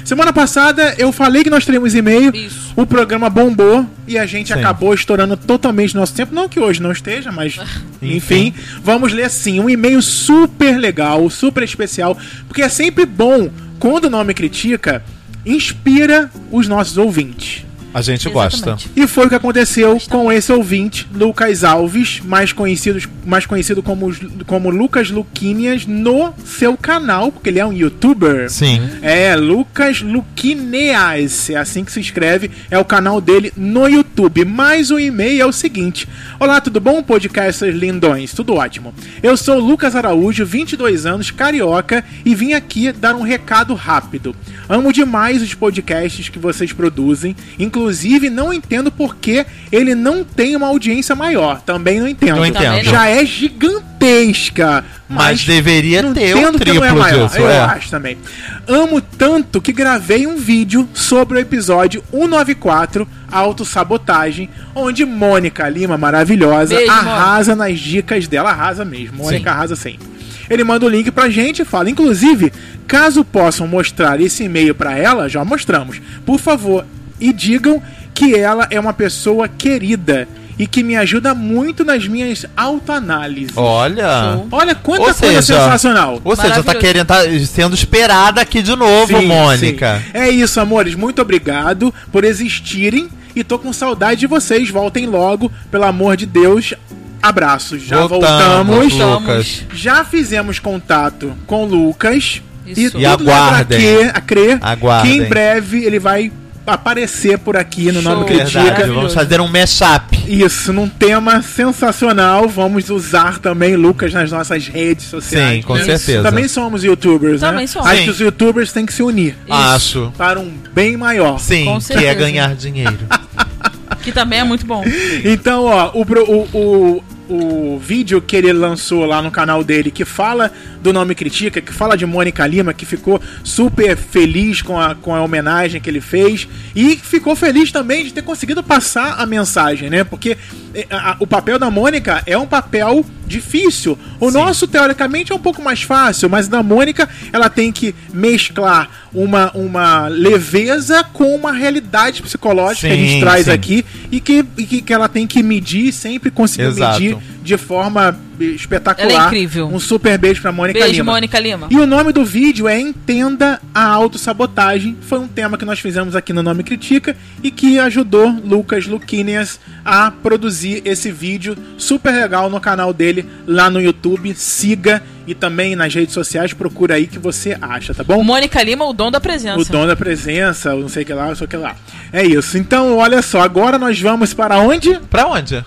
Semana passada eu falei que nós teríamos e-mail. Isso. O programa bombou e a gente Sim. acabou estourando totalmente nosso tempo. Não que hoje não esteja, mas enfim. Vamos ler sim. Um e-mail super legal, super especial. Porque é sempre bom quando o nome critica, inspira os nossos ouvintes. A gente gosta. Exatamente. E foi o que aconteceu com esse ouvinte, Lucas Alves, mais conhecido, mais conhecido como, como Lucas Luquinhas, no seu canal, porque ele é um youtuber. Sim. É, Lucas Luquineas, é assim que se escreve, é o canal dele no YouTube. Mas o e-mail é o seguinte: Olá, tudo bom, podcasters lindões? Tudo ótimo. Eu sou o Lucas Araújo, 22 anos, carioca, e vim aqui dar um recado rápido. Amo demais os podcasts que vocês produzem, inclusive não entendo por que ele não tem uma audiência maior. Também não entendo. Não entendo. Já é gigantesca. Mas deveria não ter um entendo que não é triplo maior. disso, Eu é. acho também. Amo tanto que gravei um vídeo sobre o episódio 194, Autossabotagem, onde Mônica Lima, maravilhosa, Beijo, arrasa nas dicas dela. Arrasa mesmo. Mônica arrasa sempre. Ele manda o link pra gente e fala: inclusive, caso possam mostrar esse e-mail pra ela, já mostramos. Por favor, e digam que ela é uma pessoa querida e que me ajuda muito nas minhas autoanálises. Olha. Show. Olha quanta Ou coisa seja, sensacional. Ou seja, tá querendo tá sendo esperada aqui de novo, Sim, Mônica. sim. É isso, amores. Muito obrigado por existirem. E tô com saudade de vocês. Voltem logo, pelo amor de Deus. Abraços. Já Voltamos, voltamos. Lucas. Já fizemos contato com o Lucas. Isso. E, E tudo aguardem. leva a, que, a crer Aguardem. que em breve ele vai aparecer por aqui no Show. Nome Verdade. Critica. Maravilhoso. Vamos fazer um mashup. Isso, num tema sensacional. Vamos usar também Lucas nas nossas redes sociais. Sim, com né? certeza. Também somos youtubers, Também né? somos. Acho Sim. que os youtubers têm que se unir Acho. para um bem maior. Sim, Com que é certeza. ganhar dinheiro. Que também é muito bom. Então, ó, o, o, o, o vídeo que ele lançou lá no canal dele, que fala do Nome Critica, que fala de Mônica Lima, que ficou super feliz com a, com a homenagem que ele fez, e ficou feliz também de ter conseguido passar a mensagem, né? Porque eh, a- a- o papel da Mônica é um papel difícil. O nosso, teoricamente, é um pouco mais fácil, mas da Mônica, ela tem que mesclar uma, uma leveza com uma realidade psicológica que a gente Sim, traz sim. aqui e que, e que ela tem que medir sempre conseguir Exato. medir de forma eh, espetacular. Ela é incrível. Um super beijo pra Mônica Beijo, Lima. Mônica Lima. E o nome do vídeo é Entenda a Autossabotagem. Foi um tema que nós fizemos aqui no Nome Critica e que ajudou Lucas Luquinias a produzir esse vídeo super legal no canal dele lá no YouTube. Siga e também nas redes sociais, procura aí que você acha, tá bom? Mônica Lima, o dom da presença. O dom da presença, o não sei o que lá, não sei o que lá. É isso. Então, olha só, agora nós vamos para onde? Pra onde?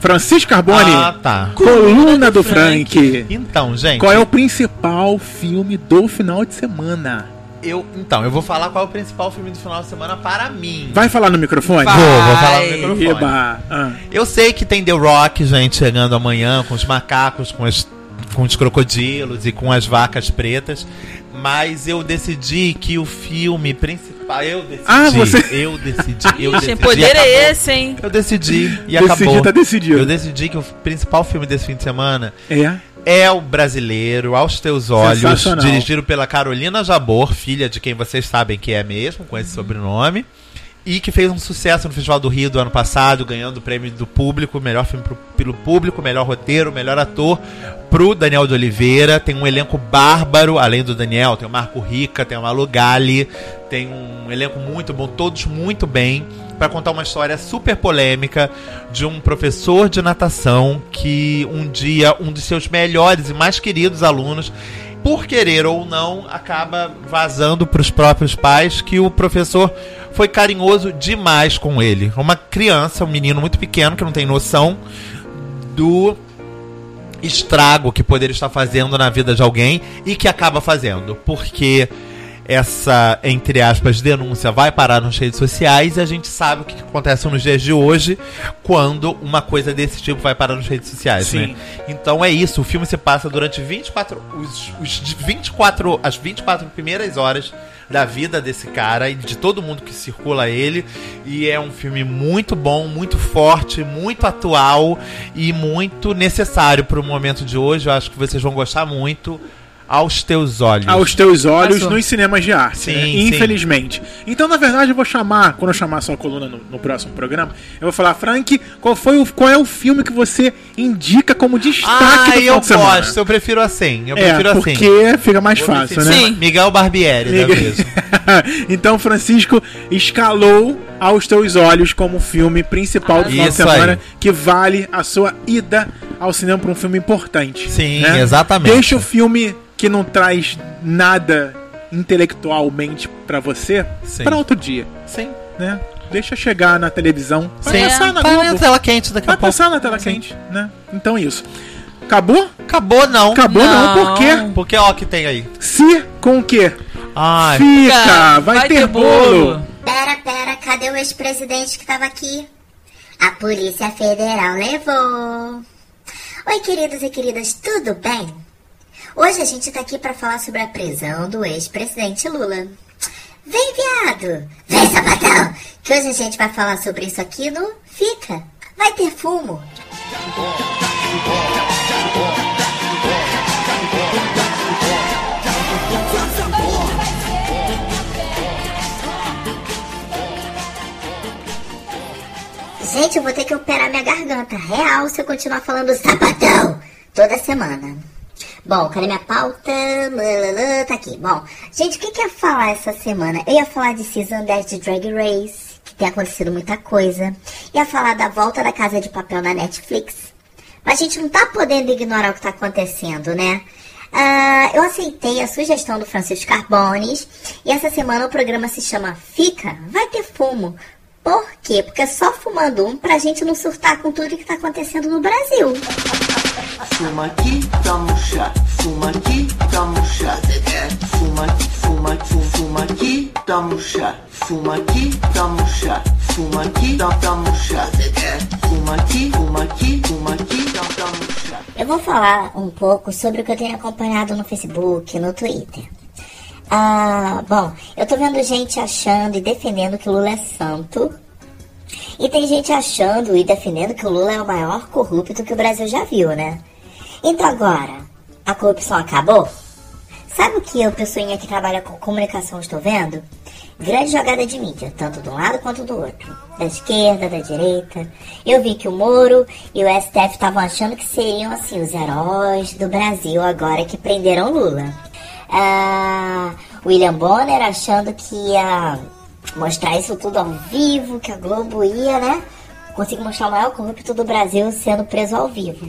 Francisco Carbone, Ah, tá. coluna do Frank. Então, gente. Qual é o principal filme do final de semana? eu, então, eu vou falar qual é o principal filme do final de semana para mim. Vai falar no microfone? Vai. Vou, vou falar no microfone. Eba. Ah. Eu sei que tem The Rock, gente, chegando amanhã com os macacos, com os, com os crocodilos e com as vacas pretas. Mas eu decidi que o filme principal. Eu decidi. Ah, você- Eu decidi. Eu decidi. poder acabou. é esse, hein? Eu decidi e Decidi, acabou. tá decidido. Eu decidi que o principal filme desse fim de semana É. é o brasileiro, Aos Teus Olhos, dirigido pela Carolina Jabor, filha de quem vocês sabem que é mesmo, com esse sobrenome. E que fez um sucesso no Festival do Rio do ano passado, ganhando o prêmio do público, melhor filme pro- pelo público, melhor roteiro, melhor ator, pro Daniel de Oliveira. Tem um elenco bárbaro, além do Daniel, tem o Marco Rica, tem o Malu Gali, tem um elenco muito bom, todos muito bem, para contar uma história super polêmica de um professor de natação que um dia um dos seus melhores e mais queridos alunos por querer ou não, acaba vazando para os próprios pais que o professor foi carinhoso demais com ele. Uma criança, um menino muito pequeno que não tem noção do estrago que poderia estar fazendo na vida de alguém e que acaba fazendo, porque essa, entre aspas, denúncia vai parar nas redes sociais e a gente sabe o que acontece nos dias de hoje quando uma coisa desse tipo vai parar nas redes sociais, Sim. né? Então é isso, o filme se passa durante 24 os, os de 24 as 24 primeiras horas da vida desse cara e de todo mundo que circula ele. E é um filme muito bom, muito forte, muito atual e muito necessário para o momento de hoje. Eu acho que vocês vão gostar muito. Aos teus olhos. Aos teus olhos Passou. nos cinemas de arte, Sim, né? sim. infelizmente. Então, na verdade, eu vou chamar, quando eu chamar a sua coluna no, no próximo programa, eu vou falar, Frank, qual, foi o, qual é o filme que você indica como destaque Ah, do eu semana? gosto, eu prefiro assim. Eu é, prefiro assim. porque fica mais fácil, né? Sim. Miguel Barbieri, da vez. então, Francisco escalou aos teus olhos como o filme principal do final de semana aí. que vale a sua ida ao cinema para um filme importante. Sim, né? exatamente. Deixa o filme que não traz nada intelectualmente pra você Sim. para outro dia, Sim. né? Deixa chegar na televisão. Vai Sim. passar na Tá na tela quente daqui a Vai pouco. passar na tela quente, né? Então é isso. Acabou? Acabou não. Acabou não, Não. por quê? Porque ó que tem aí. Se com o quê? Ai. Fica, vai, ter, bolo. Pera, pera, cadê o ex-presidente que tava aqui? A Polícia Federal levou. Oi, queridos e queridas, tudo bem? Hoje a gente tá aqui pra falar sobre a prisão do ex-presidente Lula. Vem, viado! Vem, sapatão! Que hoje a gente vai falar sobre isso aqui no Fica. Vai ter fumo. Gente, eu vou ter que operar minha garganta real se eu continuar falando sapatão toda semana. Bom, cadê minha pauta? Tá aqui. Bom, gente, o que, que eu ia falar essa semana? Eu ia falar de Season 10 de Drag Race, que tem acontecido muita coisa. Ia falar da volta da Casa de Papel na Netflix. Mas a gente não tá podendo ignorar o que tá acontecendo, né? Ah, eu aceitei a sugestão do Francisco Carbones e essa semana o programa se chama Fica, vai ter fumo. Por quê? Porque é só fumando um pra gente não surtar com tudo que tá acontecendo no Brasil. Fuma aqui, toma um chá. Fuma aqui, toma um chá. Fuma, fuma, fuma, fuma aqui, toma um chá. Fuma aqui, toma um chá. Fuma aqui, toma, um chá. Fuma aqui, fuma aqui, fuma aqui, toma um chá. Eu vou falar um pouco sobre o que eu tenho acompanhado no Facebook, no Twitter. Ah, bom, eu tô vendo gente achando e defendendo que o Lula é santo. E tem gente achando e defendendo que o Lula é o maior corrupto que o Brasil já viu, né? Então agora, a corrupção acabou? Sabe o que eu, pessoinha que trabalha com comunicação, estou vendo? Grande jogada de mídia, tanto de um lado quanto do outro. Da esquerda, da direita. Eu vi que o Moro e o STF estavam achando que seriam, assim, os heróis do Brasil agora que prenderam Lula. Ah, William Bonner achando que ia mostrar isso tudo ao vivo, que a Globo ia, né? Conseguir mostrar o maior corrupto do Brasil sendo preso ao vivo.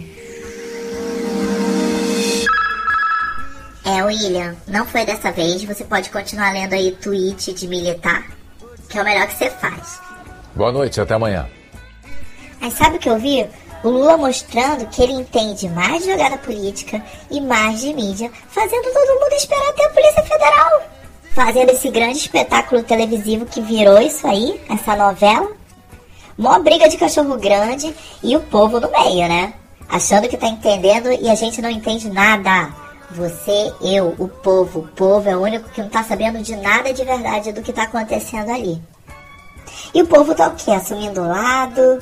É, William, não foi dessa vez. Você pode continuar lendo aí tweet de militar, que é o melhor que você faz. Boa noite, até amanhã. Mas sabe o que eu vi? O Lula mostrando que ele entende mais de jogada política e mais de mídia, fazendo todo mundo esperar até a Polícia Federal. Fazendo esse grande espetáculo televisivo que virou isso aí, essa novela. Mó briga de cachorro grande e o povo no meio, né? Achando que tá entendendo e a gente não entende nada. Você, eu, o povo, o povo é o único que não tá sabendo de nada de verdade do que tá acontecendo ali. E o povo tá o quê? Assumindo lado,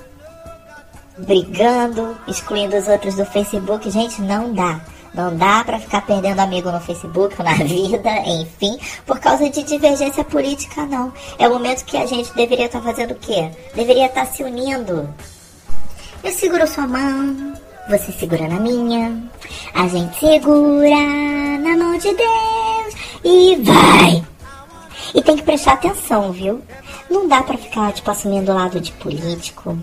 brigando, excluindo os outros do Facebook. Gente, não dá. Não dá pra ficar perdendo amigo no Facebook na vida, enfim, por causa de divergência política, não. É o momento que a gente deveria estar fazendo o quê? Deveria estar se unindo. Eu seguro sua mão, você segura na minha. A gente segura na mão de Deus e vai! E tem que prestar atenção, viu? Não dá pra ficar, tipo, assumindo lado de político,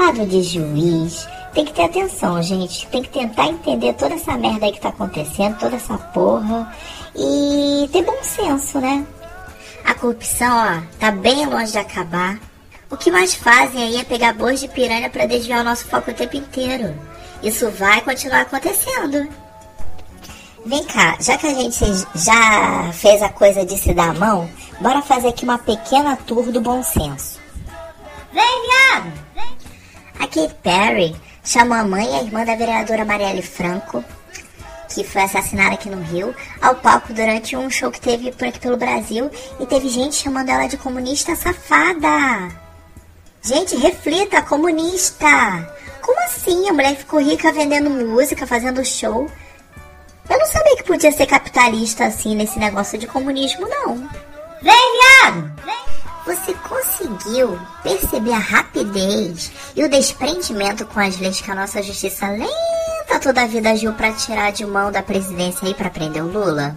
lado de juiz. Tem que ter atenção, gente. Tem que tentar entender toda essa merda aí que tá acontecendo, toda essa porra. E ter bom senso, né? A corrupção, ó, tá bem longe de acabar. O que mais fazem aí é pegar bois de piranha pra desviar o nosso foco o tempo inteiro. Isso vai continuar acontecendo. Vem cá, já que a gente já fez a coisa de se dar a mão, bora fazer aqui uma pequena tour do bom senso. Vem, viado! A Kate Perry chamou a mãe e a irmã da vereadora Marielle Franco, que foi assassinada aqui no Rio, ao palco durante um show que teve por aqui pelo Brasil e teve gente chamando ela de comunista safada. Gente, reflita, comunista! Como assim? A mulher ficou rica vendendo música, fazendo show. Eu não sabia que podia ser capitalista assim nesse negócio de comunismo, não. Vem, viado! Você conseguiu perceber a rapidez e o desprendimento com as leis que a nossa justiça lenta toda a vida agiu para tirar de mão da presidência e para prender o Lula?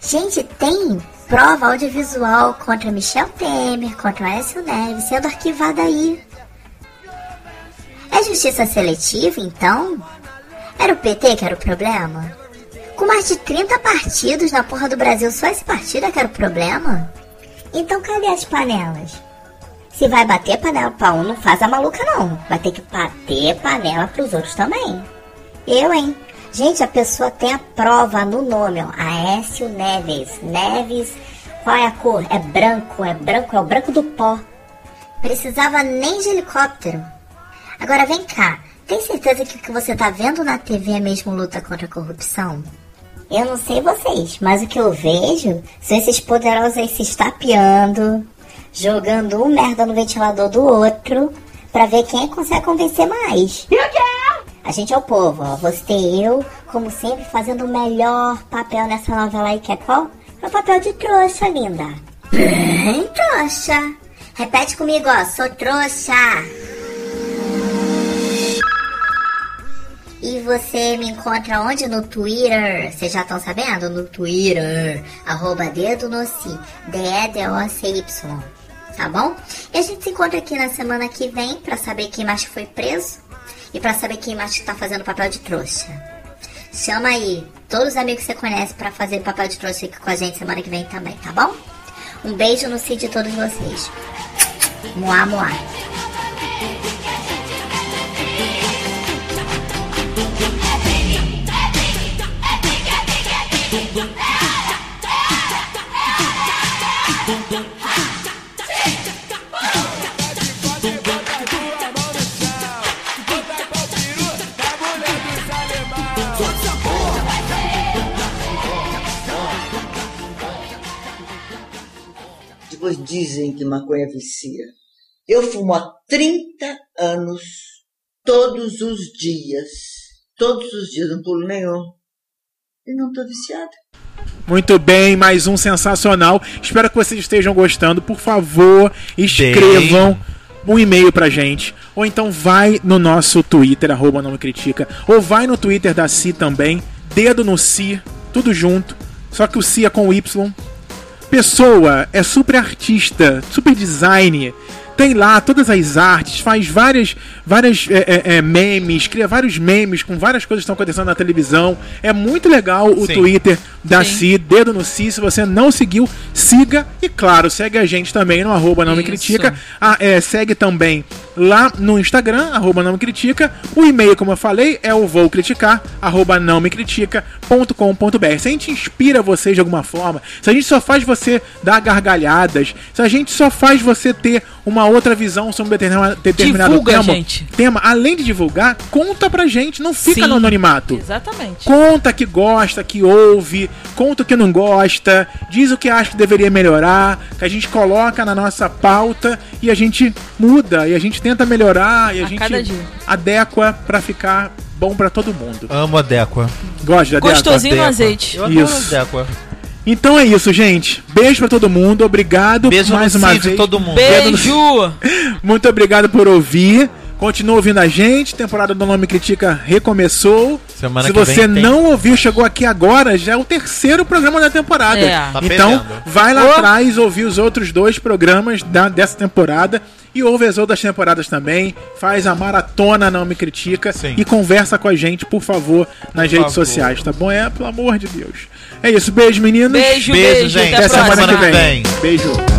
Gente, tem prova audiovisual contra Michel Temer, contra Aécio Neves, sendo arquivada aí. É justiça seletiva, então? Era o PT que era o problema? Com mais de 30 partidos na porra do Brasil, só esse partido é que era o problema? Então cadê as panelas? Se vai bater panela pra um, não faz a maluca não. Vai ter que bater panela pros outros também. Eu, hein? Gente, a pessoa tem a prova no nome, ó. Aécio Neves. Neves, qual é a cor? É branco, é branco, é o branco do pó. Precisava nem de helicóptero. Agora vem cá, tem certeza que o que você tá vendo na TV é mesmo luta contra a corrupção? Eu não sei vocês, mas o que eu vejo são esses poderosos aí se estapeando, jogando um merda no ventilador do outro, pra ver quem consegue convencer mais. E o quê? A gente é o povo, ó. Você e eu, como sempre, fazendo o melhor papel nessa novela aí, que é qual? É o papel de trouxa, linda. Bem trouxa. Repete comigo, ó. Sou trouxa. E você me encontra onde? No Twitter. Vocês já estão sabendo? No Twitter. Arroba dedo no si. D-E-D-O-C-Y. Tá bom? E a gente se encontra aqui na semana que vem pra saber quem mais foi preso. E pra saber quem mais tá fazendo papel de trouxa. Chama aí todos os amigos que você conhece pra fazer papel de trouxa aqui com a gente semana que vem também, tá bom? Um beijo no si de todos vocês. Moá, moá. Dizem que maconha vicia. Eu fumo há 30 anos, todos os dias. Todos os dias, não pulo nenhum. E não tô viciada. Muito bem, mais um sensacional. Espero que vocês estejam gostando. Por favor, escrevam um e-mail pra gente. Ou então vai no nosso Twitter, arroba não me critica. Ou vai no Twitter da Si também. Dedo no Si, tudo junto. Só que o Si é com Y. Pessoa é super artista, super design. Tem lá todas as artes, faz várias, várias é, é, é, memes, cria vários memes com várias coisas que estão acontecendo na televisão. É muito legal o Sim. Twitter da Sim. Si, dedo no Si. Se você não seguiu, siga. E claro, segue a gente também no arroba não me critica. Ah, é, segue também lá no Instagram, arroba não me critica. O e-mail, como eu falei, é o vou criticar, arroba não me critica.com.br. Se a gente inspira você de alguma forma, se a gente só faz você dar gargalhadas, se a gente só faz você ter uma outra visão sobre um determinado, determinado Divulga, tema, gente. tema, além de divulgar, conta pra gente, não fica Sim. no anonimato. Exatamente. Conta que gosta, que ouve, conta o que não gosta, diz o que acha que deveria melhorar, que a gente coloca na nossa pauta e a gente muda, e a gente tenta melhorar, e a, A gente adequa pra ficar bom pra todo mundo. Amo a Dequa. Gosta de adequa? Gostosinho no Dequa. azeite. Eu adoro Isso. a Dequa. Então é isso, gente. Beijo pra todo mundo, obrigado Beijo mais uma Cid, vez. todo mundo. Beijo! Muito obrigado por ouvir. Continua ouvindo a gente. Temporada do Nome Critica recomeçou. Semana Se que você vem tem. não ouviu, chegou aqui agora, já é o terceiro programa da temporada. É. Tá então, perdendo. vai lá Oh. atrás ouvir os outros dois programas da- dessa temporada. E ouve as outras temporadas também. Faz a maratona Não Me Critica. Sim. E conversa com a gente, por favor, nas Por redes favor. sociais, tá bom? É, pelo amor de Deus. É isso. Beijo, meninos. Beijo, Beijo, beijo. gente. Até Até semana que vem. que vem. Beijo.